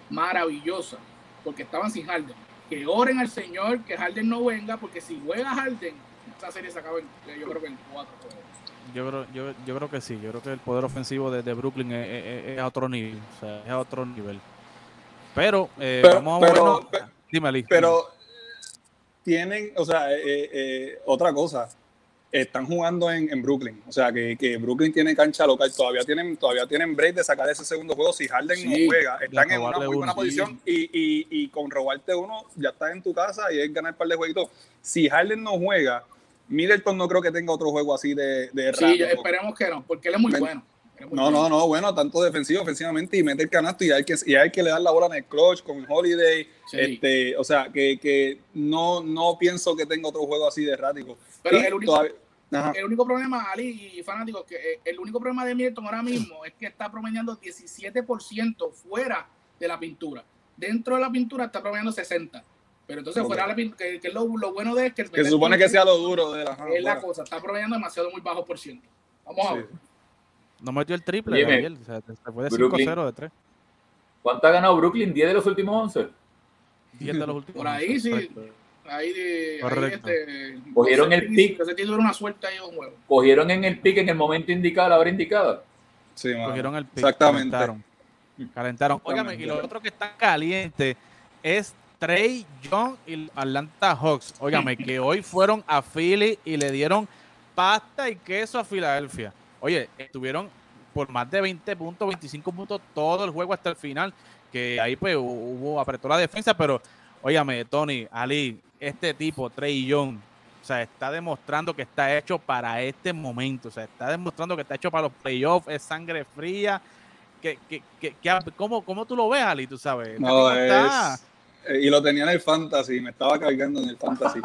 maravillosa, porque estaban sin Harden. Que oren al Señor que Harden no venga, porque si juega Harden, esta serie se acaba yo creo que en 4 yo creo, yo, yo creo que sí. Yo creo que el poder ofensivo de, Brooklyn es, a otro nivel. O sea, es a otro nivel. Pero, eh, vamos a pero, Dime, Pero tienen, o sea, eh, eh, otra cosa. Están jugando en, Brooklyn. O sea, que, que, Brooklyn tiene cancha local. Todavía tienen, todavía tienen break de sacar ese segundo juego. Si Harden no juega, están en una muy buena posición. Y, y, y con robarte uno, ya estás en tu casa y es ganar un par de jueguitos. Si Harden no juega Middleton no creo que tenga otro juego así de, de Sí, esperemos que no, porque él es muy bueno. no, no, no, bueno, tanto defensivo, ofensivamente y mete el canasto y hay que, y hay que le dar la bola en el clutch con Holiday. Este, o sea, que, que, no, no pienso que tenga otro juego así de errático. Pero el único, el único problema, Ali y fanáticos, que eh, el único problema de Middleton ahora mismo es que está promediando 17% fuera de la pintura. Dentro de la pintura está promediando 60%. Pero entonces fuera la, que, que lo, lo, bueno de es que... que se supone que sea lo duro de la... Es la cosa, está proveyendo demasiado muy bajo por ciento. Vamos a ver. No metió el triple, Gabriel. O sea, se fue de 5-0 de 3. ¿Cuánto ha ganado Brooklyn? ¿10 de los últimos 11? 10 de los últimos Por ahí sí. Ahí, de, ahí este, Cogieron el pick. Ese título una suerte ahí un juego. Cogieron en el pick en el momento indicado, la hora indicada. Sí, Cogieron el pick. Exactamente. Calentaron. Calentaron. Óigame, y lo otro que está caliente es Trey Young y Atlanta Hawks. Óigame, que hoy fueron a Philly y le dieron pasta y queso a Filadelfia. Oye, estuvieron por más de 20 puntos, 25 puntos todo el juego hasta el final, que ahí pues hubo, apretó la defensa, pero óigame, Tony, Ali, este tipo, Trey Young, o sea, está demostrando que está hecho para este momento, o sea, está demostrando que está hecho para los playoffs, es sangre fría, que, que, que, ¿cómo, ¿cómo, tú lo ves, Ali? Tú sabes, no, es... y lo tenía en el fantasy, me estaba cargando en el fantasy.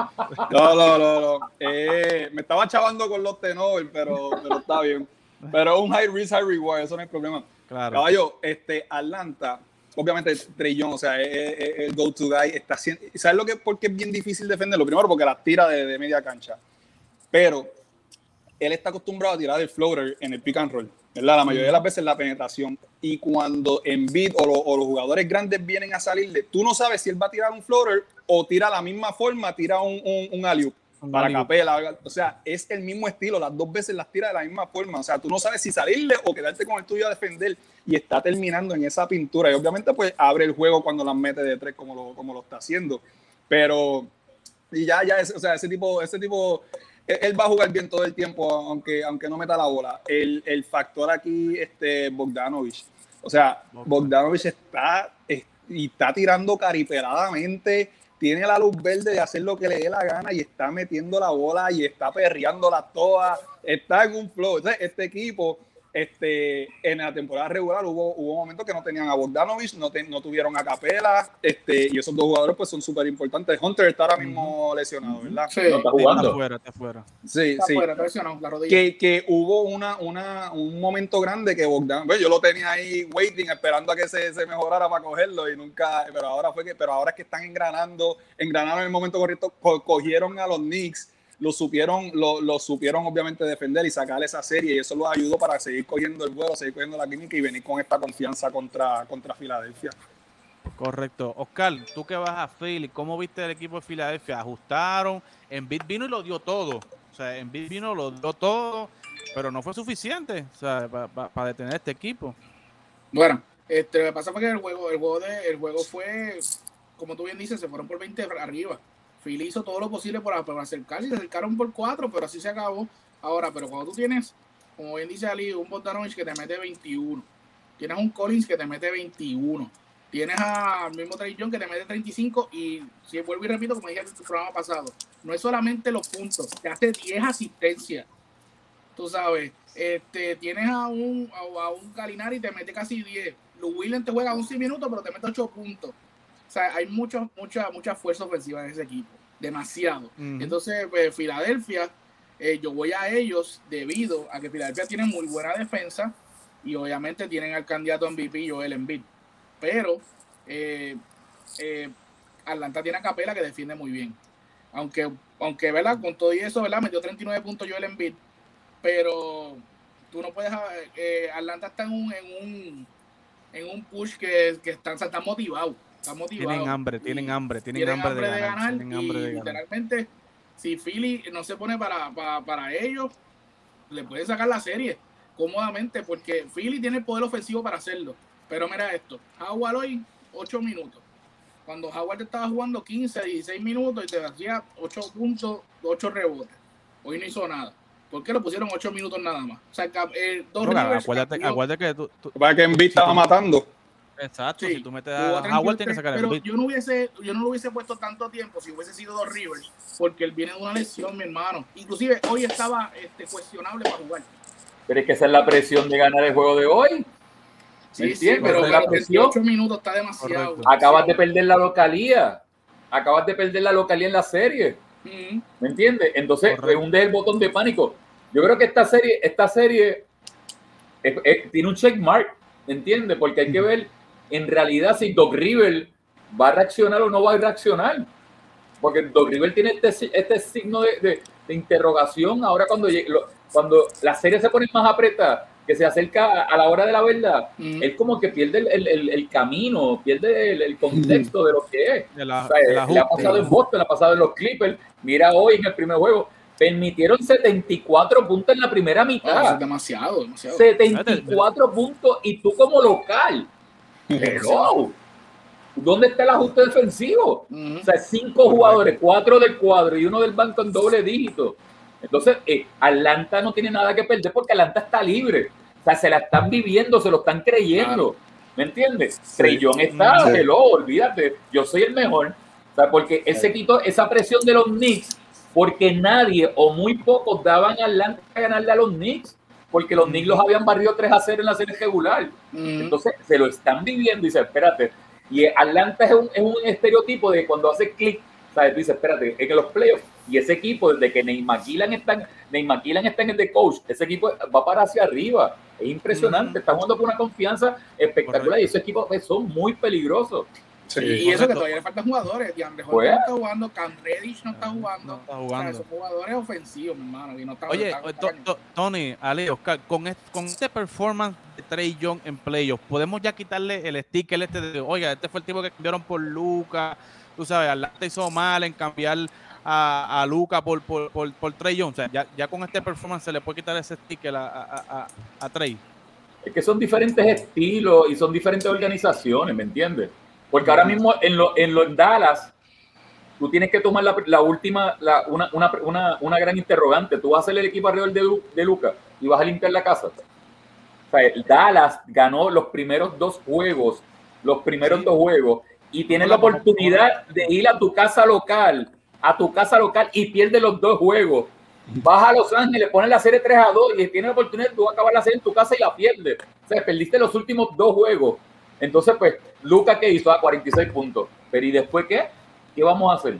No, no, no, no. Eh, me estaba chavando con los Tenover, pero, pero está bien. Pero un high risk, high reward, eso no es problema. Claro. Caballo, este, Atlanta, obviamente Trey o sea, es, el go-to guy. Está ¿Sabes lo que, por qué es bien difícil defenderlo? Primero, porque las tira de, de media cancha. Pero él está acostumbrado a tirar el floater en el pick and roll. La mayoría de las veces la penetración. Y cuando en beat o, los jugadores grandes vienen a salirle, tú no sabes si él va a tirar un floater o tira la misma forma, tira un, un, un para capela. O sea, es el mismo estilo. Las dos veces las tira de la misma forma. O sea, tú no sabes si salirle o quedarte con el tuyo a defender. Y está terminando en esa pintura. Y obviamente, pues abre el juego cuando las mete de tres, como lo, como lo está haciendo. Pero, y ya, ya, o sea, ese tipo, ese tipo él va a jugar bien todo el tiempo, aunque, aunque no meta la bola. El, el factor aquí, este, Bogdanovich. O sea, Bogdanovich está, y está tirando cariperadamente, tiene la luz verde de hacer lo que le dé la gana y está metiendo la bola y está perreándola todas. Está en un flow. este equipo este, en la temporada regular hubo, hubo momentos que no tenían a Bogdanovich, no, no tuvieron a Capela, este, y esos dos jugadores pues son súper importantes. Hunter está ahora mismo lesionado, ¿verdad? Sí, no está jugando. Está fuera, está fuera. Sí, está sí. Fuera, la rodilla. Que, que hubo una, una, un momento grande que Bogdanovich, pues, yo lo tenía ahí waiting, esperando a que se, se, mejorara para cogerlo y nunca, pero ahora fue que, pero ahora es que están engranando, engranaron en el momento correcto, cogieron a los Knicks lo supieron, lo, lo, supieron obviamente defender y sacar esa serie y eso los ayudó para seguir cogiendo el vuelo, seguir cogiendo la química y venir con esta confianza contra, contra Filadelfia. Correcto. Oscar, tú que vas a Philly, ¿cómo viste el equipo de Filadelfia? ¿Ajustaron? En Bit vino y lo dio todo. O sea, en Bit vino lo dio todo, pero no fue suficiente o sea, para detener este equipo. Bueno, este, lo que pasa fue que el juego, el juego de, el juego fue, como tú bien dices, se fueron por 20 arriba. Philly hizo todo lo posible para, acercarse y se acercaron por cuatro, pero así se acabó. Ahora, pero cuando tú tienes, como bien dice Ali, un Bogdanovich que te mete 21, tienes un Collins que te mete 21, tienes al mismo Trey que te mete 35 y si vuelvo y repito, como dije en el programa pasado, no es solamente los puntos, te hace 10 asistencias. Tú sabes, este, tienes a un, a, un Galinari y te mete casi 10. Lu Williams te juega 11 minutos, pero te mete 8 puntos sea, hay mucho, mucha, mucha fuerza ofensiva en ese equipo, demasiado. Entonces, pues, Filadelfia, eh, yo voy a ellos debido a que Filadelfia tiene muy buena defensa y obviamente tienen al candidato MVP Joel Embiid. Pero eh, eh, Atlanta tiene a Capela que defiende muy bien. Aunque, aunque ¿verdad? con todo y eso, ¿verdad? metió 39 puntos Joel Embiid, pero tú no puedes. Atlanta está en un, en un, en un push que, que están, están motivados tienen hambre, tienen hambre, tienen, hambre, de, ganar. literalmente, si Philly no se pone para, para, ellos, le puede sacar la serie cómodamente, porque Philly tiene el poder ofensivo para hacerlo. Pero mira esto, Howard hoy, 8 minutos. Cuando Howard estaba jugando 15, 16 minutos y te hacía 8 puntos, 8 rebotes. Hoy no hizo nada. ¿Por qué lo pusieron 8 minutos nada más? O sea, eh, dos acuérdate, acuérdate, que tú, Para que Embiid estaba matando. Exacto, si tú metes a Howard, tienes que sacar pero yo no hubiese, yo no lo hubiese puesto tanto tiempo si hubiese sido dos Rivers, porque él viene de una lesión, mi hermano. Inclusive hoy estaba este, cuestionable para jugar. Pero es que esa es la presión de ganar el juego de hoy. Sí, sí, pero la presión. minutos está demasiado. Acabas de perder la localía. Acabas de perder la localía en la serie. ¿Me entiendes? Entonces, hunde el botón de pánico. Yo creo que esta serie, esta serie tiene un checkmark, ¿me entiendes? Porque hay que ver en realidad si Doc River va a reaccionar o no va a reaccionar. Porque Doc River tiene este, este signo de, interrogación ahora cuando, cuando la serie se pone más apretada, que se acerca a la hora de la verdad, él como que pierde el, camino, pierde el, contexto de lo que es. le ha pasado en Boston, le ha pasado en los Clippers. Mira hoy en el primer juego, permitieron 74 puntos en la primera mitad. demasiado, demasiado. 74 puntos y tú como local pero, ¿dónde está el ajuste defensivo? O sea, cinco jugadores, cuatro del cuadro y uno del banco en doble dígito. Entonces, eh, Atlanta no tiene nada que perder porque Atlanta está libre. O sea, se la están viviendo, se lo están creyendo. ¿Me entiendes? Sí. está, sí. olvídate, yo soy el mejor. O sea, porque él se quitó esa presión de los Knicks porque nadie o muy pocos daban a Atlanta a ganarle a los Knicks porque los Knicks los habían barrido 3 a 0 en la serie regular. Entonces se lo están viviendo y dice, espérate. Y Atlanta es un, es un estereotipo de cuando hace clic, ¿sabes? Tú dices, espérate, en los playoffs. Y ese equipo, desde que Neymar está, Neymar está en el de coach, ese equipo va para hacia arriba. Es impresionante. Está jugando con una confianza espectacular. Y ese equipo pues, son muy peligrosos y eso que todavía le faltan jugadores. DeAndre Jordan no está jugando, Cam Reddish no está jugando. No está jugando. O sea, esos jugadores ofensivos, mi hermano. Y no está, Oye, Tony, Ale, Oscar, con este, con este performance de Trey Young en playoffs, podemos ya quitarle el sticker este de, oiga, este fue el tipo que cambiaron por Luca. Tú sabes, Atlanta hizo mal en cambiar a, a Luca por, por, por, por, Trey Young. O sea, ya, ya con este performance se le puede quitar ese sticker a, a, a, a Trey. Es que son diferentes estilos y son diferentes organizaciones, ¿me entiendes? Porque ahora mismo en, lo, en los Dallas, tú tienes que tomar la, última, la, una, una, una, una, gran interrogante. Tú vas a hacer el equipo alrededor de, de Luca y vas a limpiar la casa. O sea, Dallas ganó los primeros dos juegos, los primeros dos juegos, y tienes la oportunidad de ir a tu casa local, a tu casa local y pierde los dos juegos. Vas a Los Ángeles, pones la serie 3 a 2 y tienes la oportunidad, tú vas a acabar la serie en tu casa y la pierdes. O sea, perdiste los últimos dos juegos. Entonces, pues, Luca que hizo a 46 puntos. Pero ¿y después qué? ¿Qué vamos a hacer?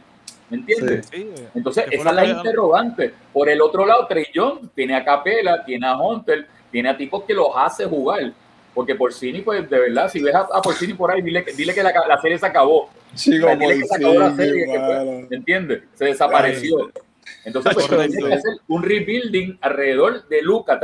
¿Me entiendes? Entonces, esa es la interrogante. Por el otro lado, Young tiene a Capela, tiene a Hunter, tiene a tipos que los hace jugar. Porque Porcini, pues, de verdad, si ves a, Porcini por ahí, dile, dile que la, la, serie se acabó. Chico, dile que se acabó la serie. Pues, ¿Me entiendes? Se desapareció. Entonces, pues, tienes que hacer un rebuilding alrededor de Lucas.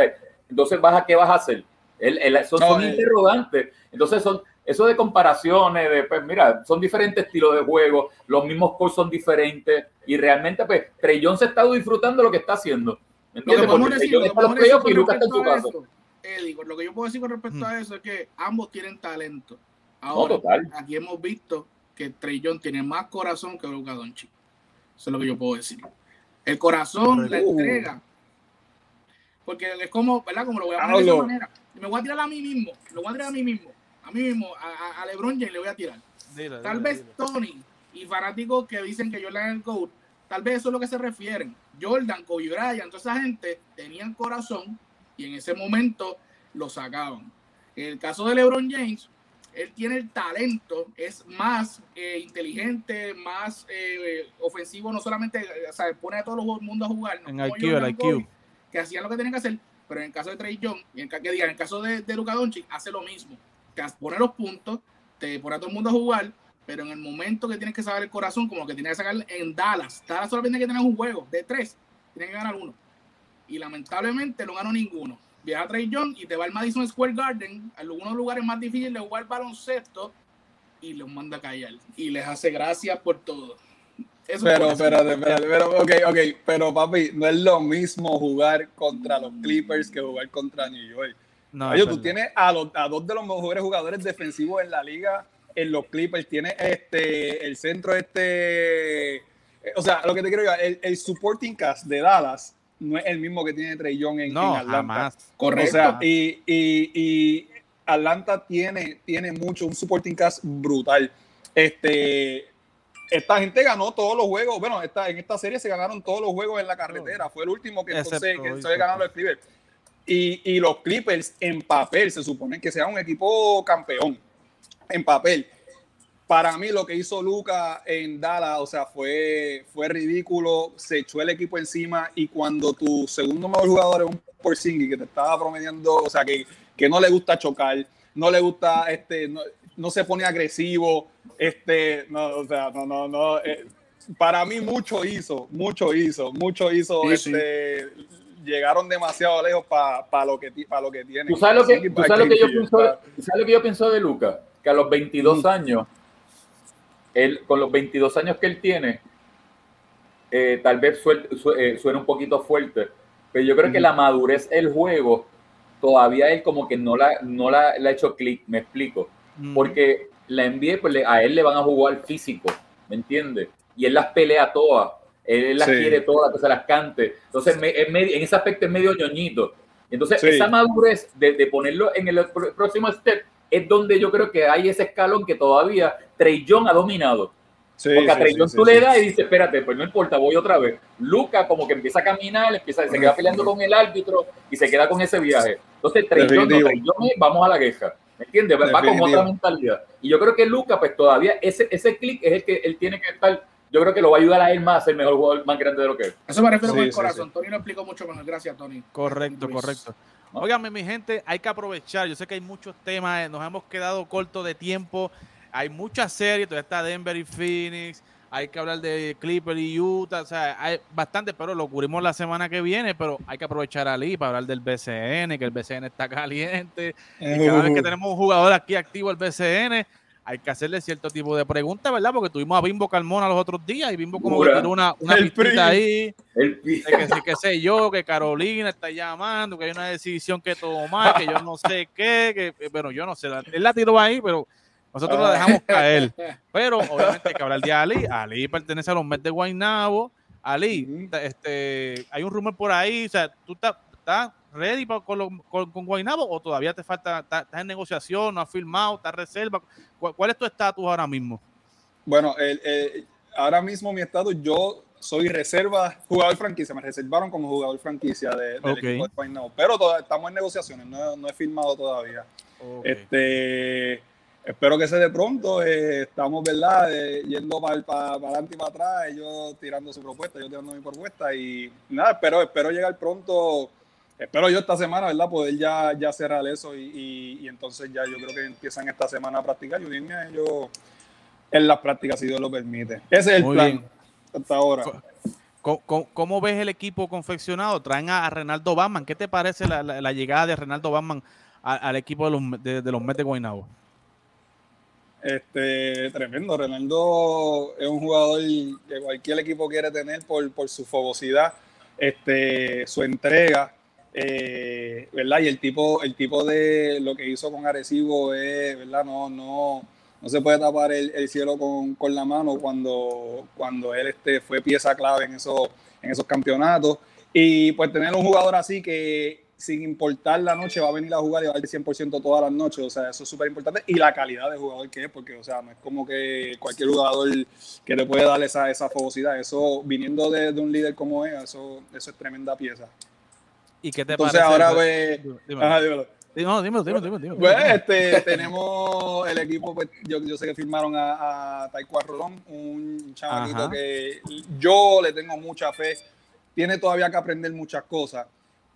Entonces, vas a, ¿qué vas a hacer? El, el, son, son eh. interrogantes. Entonces, son, eso de comparaciones, de, pues mira, son diferentes estilos de juego, los mismos calls son diferentes y realmente, pues, Trellón se está disfrutando lo que está haciendo. ¿Entiendes? Lo que decir, está los playoffs y Lucas está en su. Eddie, lo que yo puedo decir con respecto a mm. eso es que ambos tienen talento. Ahora, aquí hemos visto que Trellón tiene más corazón que Luka Doncic. Eso es lo que yo puedo decir. El corazón, la entrega. Porque es como, ¿verdad? Como lo voy a poner de esa manera. Me voy a tirar a mí mismo. Lo voy a tirar a mí mismo a mí mismo, a, LeBron James le voy a tirar. tal vez Tony y fanáticos que dicen que Jordan es el GOAT, tal vez eso es lo que se refieren. Jordan, Kobe Bryant, toda esa gente tenían corazón y en ese momento lo sacaban. En el caso de LeBron James, él tiene el talento, es más eh, inteligente, más eh, ofensivo, no solamente, o sea, pone a todo el mundo a jugar. En IQ, el IQ. que hacían lo que tenían que hacer, pero en el caso de Trey Young, y en, en el caso de, de Luka Doncic, hace lo mismo pone los puntos, te pone a todo el mundo a jugar, pero en el momento que tienes que sacar el corazón, como que tienes que sacar en Dallas, Dallas solamente tiene que tener un juego de tres, tiene que ganar uno. Y lamentablemente no ganó ninguno. Viaja a Trey Young y te va al Madison Square Garden, a algunos lugares más difíciles de jugar baloncesto, y los manda a callar. Y les hace gracias por todo. pero, espérate, espérate, pero, ok, ok, pero papi, no es lo mismo jugar contra los Clippers que jugar contra New York. No, tú tienes a, a, dos de los mejores jugadores defensivos en la liga en los Clippers. Tienes este, el centro este... Eh, o sea, lo que te quiero decir, el, supporting cast de Dallas no es el mismo que tiene Trey Young en, no, Atlanta. Jamás. Correcto. O sea, y, y, y, Atlanta tiene, tiene mucho, un supporting cast brutal. Este, esta gente ganó todos los juegos. Bueno, esta, en esta serie se ganaron todos los juegos en la carretera. Fue el último que, entonces, que se ganado el Clippers. Y, los Clippers en papel se supone que sea un equipo campeón. En papel. Para mí lo que hizo Luca en Dallas, o sea, fue, fue ridículo. Se echó el equipo encima y cuando tu segundo mejor jugador es un Porzingis que te estaba promediando, o sea, que, que no le gusta chocar, no le gusta, este, no, se pone agresivo, este, no, o sea, no, no, no. Eh, para mí mucho hizo, mucho hizo, mucho hizo este, llegaron demasiado lejos para lo que para lo que tienen. ¿Tú sabes lo que, yo pienso, ¿sabes lo que yo pienso de Luca? Que a los 22 años, él, con los 22 años que él tiene, eh, tal vez eh, suene un poquito fuerte, pero yo creo que la madurez del juego todavía él como que no la, no la, ha hecho clic, me explico. Porque la NBA, pues a él le van a jugar físico, ¿me entiendes? Y él las pelea todas él las quiere todas, que se las cante. Entonces, en, ese aspecto es medio ñoñito. Entonces, esa madurez de, de, ponerlo en el próximo step es donde yo creo que hay ese escalón que todavía Treillón ha dominado. Porque a Treillón tú le das y dice, espérate, pues no importa, voy otra vez. Luca como que empieza a caminar, empieza, se queda peleando con el árbitro y se queda con ese viaje. Entonces Treillón, no, vamos a la queja. ¿Me entiendes? Va con otra mentalidad. Y yo creo que Luca, pues todavía ese, ese clic es el que él tiene que estar yo creo que lo va a ayudar a él más a ser mejor jugador más grande de lo que es. Eso me refiero con el corazón. Tony lo explicó mucho mejor. Gracias, Tony. Correcto, correcto. Óigame, mi gente, hay que aprovechar. Yo sé que hay muchos temas, eh, nos hemos quedado cortos de tiempo. Hay muchas series, todavía está Denver y Phoenix. Hay que hablar de Clipper y Utah. O sea, hay bastante, pero lo cubrimos la semana que viene. Pero hay que aprovechar a Lee para hablar del BCN, que el BCN está caliente. Y cada vez que tenemos un jugador aquí activo, el BCN, hay que hacerle cierto tipo de preguntas, ¿verdad? Porque tuvimos a Bimbo Carmona los otros días y Bimbo como que tiró una, una pistita ahí. El de que, que sé yo, que Carolina está llamando, que hay una decisión que tomar, que yo no sé qué, que, bueno, yo no sé. Él la tiró ahí, pero nosotros la dejamos caer. Pero obviamente hay que hablar de Ali. Ali pertenece a los Mets de Guaynabo. Ali, este, hay un rumor por ahí, o sea, tú estás ready con, con, con, Guaynabo o todavía te falta, estás en negociación, no has firmado, estás reserva? ¿Cuál, es tu estatus ahora mismo? Bueno, el, ahora mismo mi estatus, yo soy reserva, jugador franquicia, me reservaron como jugador franquicia de, del equipo de pero estamos en negociaciones, no, no he firmado todavía. Este, espero que se dé pronto, eh, estamos, ¿verdad? Eh, yendo para, para, adelante y para atrás, ellos tirando su propuesta, yo tirando mi propuesta y nada, espero, espero llegar pronto espero yo esta semana, ¿verdad? Poder ya, ya cerrar eso y, y, entonces ya yo creo que empiezan esta semana a practicar. Yo irme a ellos en las prácticas, si Dios lo permite. Ese es el plan hasta ahora. ¿Cómo, ves el equipo confeccionado? Traen a, Renaldo Batman. ¿Qué te parece la, llegada de Renaldo Batman al equipo de los, de, de los Mets de Guaynabo? Este, tremendo. Renaldo es un jugador que cualquier equipo quiere tener por, por su fogosidad, este, su entrega. Eh, ¿verdad? Y el tipo, el tipo de lo que hizo con Arecibo es, ¿verdad? No, no, no se puede tapar el, cielo con, con, la mano cuando, cuando él este, fue pieza clave en esos, en esos campeonatos. Y pues tener un jugador así que sin importar la noche va a venir a jugar y va a ir 100% todas las noches, o sea, eso es súper importante. Y la calidad de jugador que es, porque, o sea, no es como que cualquier jugador que te puede dar esa, esa fogosidad, eso viniendo de, de un líder como es, eso, eso es tremenda pieza. ¿Y qué te Entonces ahora pues... Ajá, dímelo. No, dímelo, dímelo, dímelo, Pues este, tenemos el equipo, pues yo, yo sé que firmaron a, a Taekwondo Rolón, un chamaquito que yo le tengo mucha fe. Tiene todavía que aprender muchas cosas,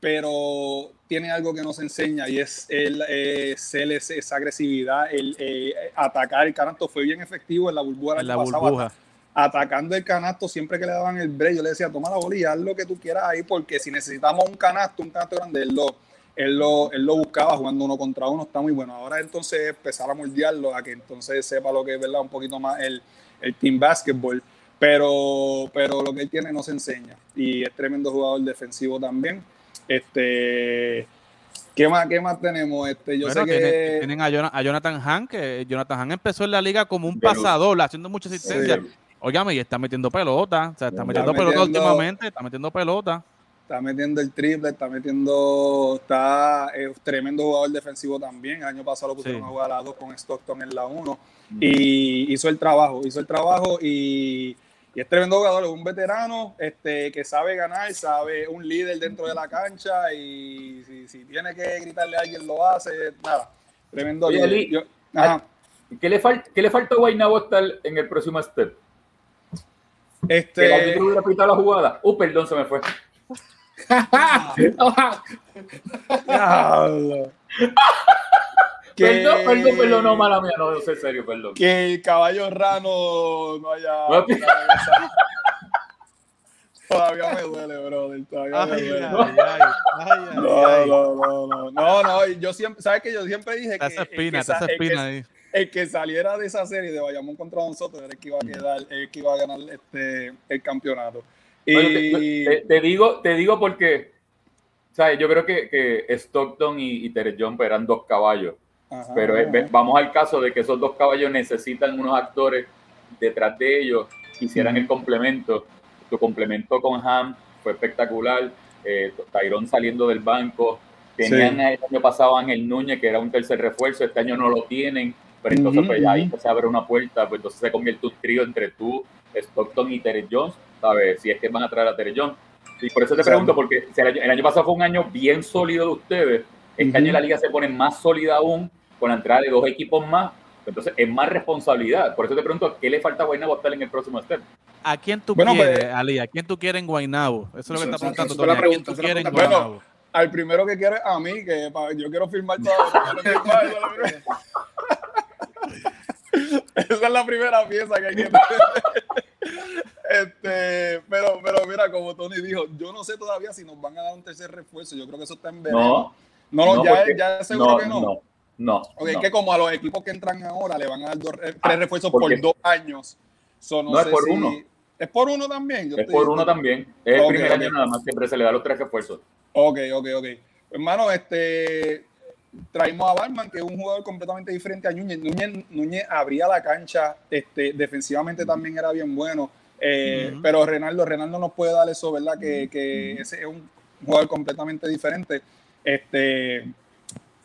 pero tiene algo que nos enseña y es el, eh, esa agresividad, el eh, atacar el canasto. Fue bien efectivo en la burbuja. En la burbuja atacando el canasto siempre que le daban el break. Yo le decía, toma la bolilla, haz lo que tú quieras ahí, porque si necesitamos un canasto, un canasto grande, él lo, él lo, él lo buscaba jugando uno contra uno, está muy bueno. Ahora entonces empezar a moldearlo, a que entonces sepa lo que es verdad un poquito más el, el team basketball. Pero, pero lo que él tiene no se enseña. Y es tremendo jugador defensivo también. Este, ¿Qué más, ¿Qué más tenemos? Este, yo sé que... Tienen a, Jonathan Han, que Jonathan Han empezó en la liga como un pasador, haciendo mucha asistencia. Óigame, y está metiendo pelota, o sea, está metiendo pelota últimamente, está metiendo pelota. Está metiendo el triple, está metiendo, está es tremendo jugador defensivo también. El año pasado lo pusieron a jugar a dos con Stockton en la 1 y hizo el trabajo, hizo el trabajo y, es tremendo jugador, es un veterano este, que sabe ganar, sabe un líder dentro de la cancha y si, tiene que gritarle a alguien lo hace, nada, tremendo líder. ¿qué, le ¿Qué le falta a Guaynabo estar en el próximo step? Este... Que la la jugada. Uh, perdón, se me fue. que... Perdón, perdón, perdón, no, mala mía, no, no sé, serio, perdón. Que el caballo rano no haya. Todavía me duele, brother. Todavía me duele. no, no, no, no, no, no, yo siempre, ¿sabes que Yo siempre dije que. Esa espina, esa espina ahí el que saliera de esa serie de Bayamón contra nosotros era el que iba a quedar, el que iba a ganar este, el campeonato. Y te, digo, te digo porque, ¿sabes? Yo creo que, que Stockton y, y Tere John eran dos caballos. pero vamos al caso de que esos dos caballos necesitan unos actores detrás de ellos que hicieran el complemento. Tu complemento con Ham fue espectacular. Eh, Tyrone saliendo del banco. Tenían el año pasado a Ángel Núñez, que era un tercer refuerzo. Este año no lo tienen pero entonces pues ahí se abre una puerta, pues entonces se convierte un trío entre tú, Stockton y Terry Jones, ¿sabes? Si es que van a traer a Terry Jones. Y por eso te pregunto, porque el año, pasado fue un año bien sólido de ustedes, este año la liga se pone más sólida aún con la entrada de dos equipos más, entonces es más responsabilidad. Por eso te pregunto, ¿qué le falta a Guaynabo estar en el próximo step? ¿A quién tú quieres, pues, Ali? ¿A quién tú quieres en Guaynabo? Eso es lo que está preguntando. ¿A quién tú quieres en Guaynabo? al primero que quiere a mí, que yo quiero firmar todo. Esa es la primera pieza que hay que este, pero, pero mira, como Tony dijo, yo no sé todavía si nos van a dar un tercer refuerzo. Yo creo que eso está en verano. No, no, ya, ya seguro que no. No, no. Ok, que como a los equipos que entran ahora le van a dar dos, tres refuerzos por dos años. no, es por uno. Es por uno también. es por uno también. Es el primer año nada más, siempre se le da los tres refuerzos. Ok, ok, ok. Hermano, este, traímos a Barman, que es un jugador completamente diferente a Núñez. Núñez, abría la cancha, este, defensivamente también era bien bueno. Eh, pero Renaldo, Renaldo nos puede dar eso, ¿verdad? Que, ese es un jugador completamente diferente. Este,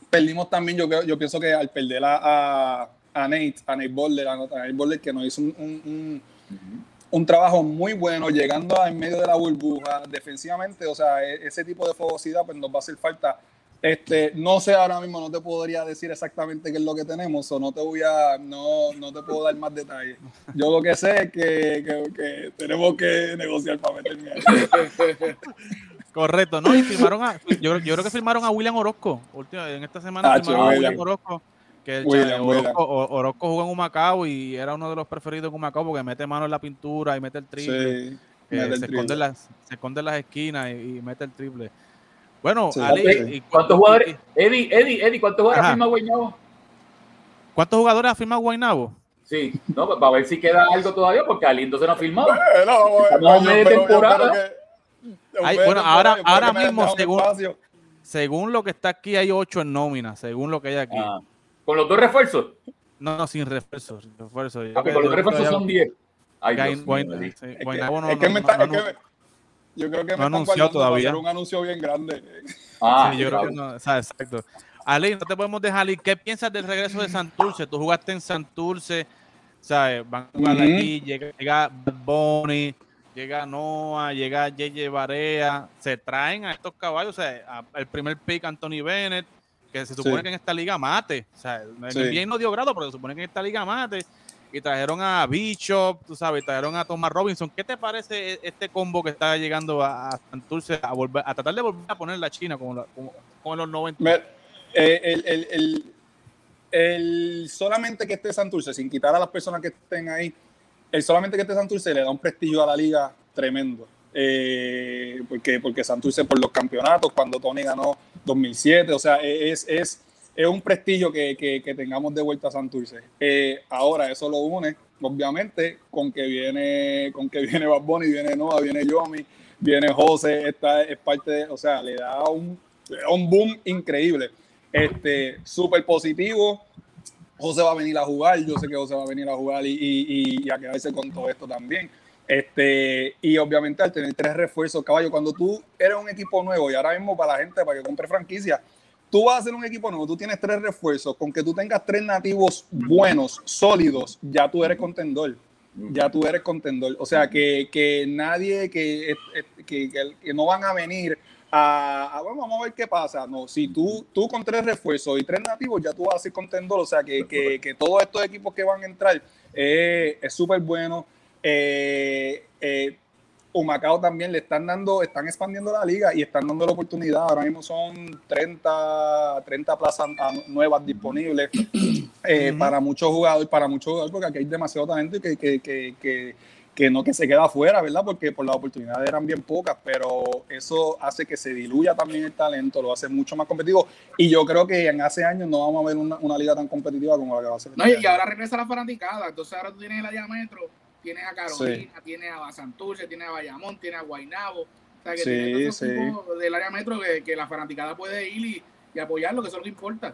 perdimos también, yo, yo pienso que al perder a, a, Nate, a Nate Boulder, a Nate Boulder, que nos hizo un, un trabajo muy bueno, llegando en medio de la burbuja, defensivamente, o sea, e, ese tipo de fogosidad pues nos va a hacer falta. Este, no sé ahora mismo, no te podría decir exactamente qué es lo que tenemos, o no te voy a, no, no te puedo dar más detalles. Yo lo que sé es que, que, tenemos que negociar para meterme Correcto, ¿no? Y firmaron a, yo, yo, creo que firmaron a William Orozco. en esta semana ah, firmaron a William Orozco. Que Orozco, jugó en Humacao y era uno de los preferidos en Humacao porque mete mano en la pintura y mete el triple. se, Esconde las, se esconde en las esquinas y, mete el triple. Bueno, Ali, ¿cuántos jugadores? Eddie, Eddie, Eddie, ¿cuántos jugadores ha firmado Guaynabo? ¿Cuántos jugadores ha firmado Guaynabo? Sí, no, para pues, ver si queda algo todavía, porque Alindo se nos ha firmado. Bueno, media temporada. bueno, ahora, ahora mismo, según, según lo que está aquí, hay ocho en nómina, según lo que hay aquí. Ah. ¿Con los dos refuerzos? No, no sin refuerzos. refuerzos. Ah, con los refuerzos son 10. Ay, Dios es que, me está, es que yo creo que me están todavía. un anuncio bien grande. Ah, sí, yo creo que no, o sea, exacto. Ali, no te podemos dejar ir. ¿Qué piensas del regreso de Santurce? Tú jugaste en Santurce, ¿sabes? Van a jugar aquí, llega, llega Bonnie, llega Noah, llega JJ Barea. Se traen a estos caballos, o sea, el primer pick Anthony Bennett, que se supone que en esta liga mate. O sea, bien no dio grado, pero se supone que en esta liga mate. Y trajeron a Bishop, tú sabes, trajeron a Thomas Robinson. ¿Qué te parece e-, este combo que está llegando a, Santurce a, volver, a tratar de volver a poner la China como, los 90? Eh, el, el, el, solamente que esté Santurce, sin quitar a las personas que estén ahí, el solamente que esté Santurce le da un prestigio a la liga tremendo. Eh, porque, porque Santurce por los campeonatos, cuando Tony ganó 2007, o sea, es, es, es un prestigio que, que, tengamos de vuelta a Santurce. Eh, ahora, eso lo une, obviamente, con que viene, con que viene Bad Bunny, viene Noah, viene Yomi, viene José, esta es parte de, o sea, le da un, un boom increíble. Este, súper positivo. José va a venir a jugar, yo sé que José va a venir a jugar y, y, y a quedarse con todo esto también. Este, y obviamente al tener tres refuerzos, caballo, cuando tú eres un equipo nuevo y ahora mismo para la gente, para que compre franquicia, tú vas a hacer un equipo nuevo, tú tienes tres refuerzos, con que tú tengas tres nativos buenos, sólidos, ya tú eres contendor. Ya tú eres contendor. O sea, que, que nadie, que, que, que, no van a venir a, vamos a ver qué pasa. No, si tú, tú con tres refuerzos y tres nativos, ya tú vas a ser contendor. O sea, que, que, todos estos equipos que van a entrar eh, es súper bueno. Eh, eh, Humacao también le están dando, están expandiendo la liga y están dando la oportunidad. Ahora mismo son 30, 30 plazas nuevas disponibles eh, para muchos jugadores, para muchos jugadores, porque aquí hay demasiado talento que, que, que, que, no que se queda afuera, ¿verdad? Porque por las oportunidades eran bien pocas, pero eso hace que se diluya también el talento, lo hace mucho más competitivo. Y yo creo que en hace años no vamos a ver una, una liga tan competitiva como la que va a ser. No, y, este ahora regresa la fanaticada, entonces ahora tú tienes la diámetro tienes a Carolina, tienes a Santurce, tienes a Bayamón, tienes a Guaynabo. O sea, que sí, sí. del área metro que, la fanaticada puede ir y, y apoyarlo, que eso es lo que importa.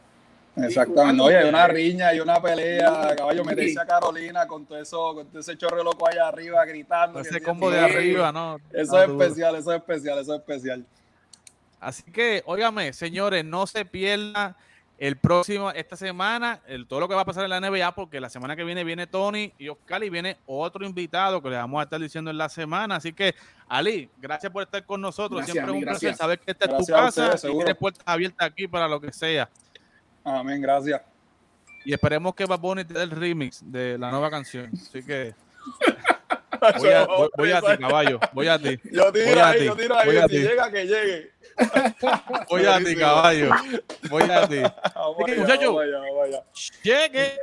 Exactamente, oye, hay una riña y una pelea, caballo, meterse a Carolina con todo eso, con todo ese chorro loco allá arriba gritando. Ese combo de arriba, ¿no? Eso es especial, eso es especial, eso es especial. Así que, óigame, señores, no se pierda el próximo, esta semana, el, todo lo que va a pasar en la NBA, porque la semana que viene viene Tony y Oscar y viene otro invitado que le vamos a estar diciendo en la semana. Así que, Ali, gracias por estar con nosotros. Siempre es un placer saber que esta es tu casa y tienes puertas abiertas aquí para lo que sea. Amén, gracias. Y esperemos que va a te dé el remix de la nueva canción. Así que. Voy a, ti, caballo. Voy a ti. Yo tiro ahí, yo tiro ahí. Si llega, que llegue. Voy a ti, caballo. Voy a ti. Muchachos, llegue.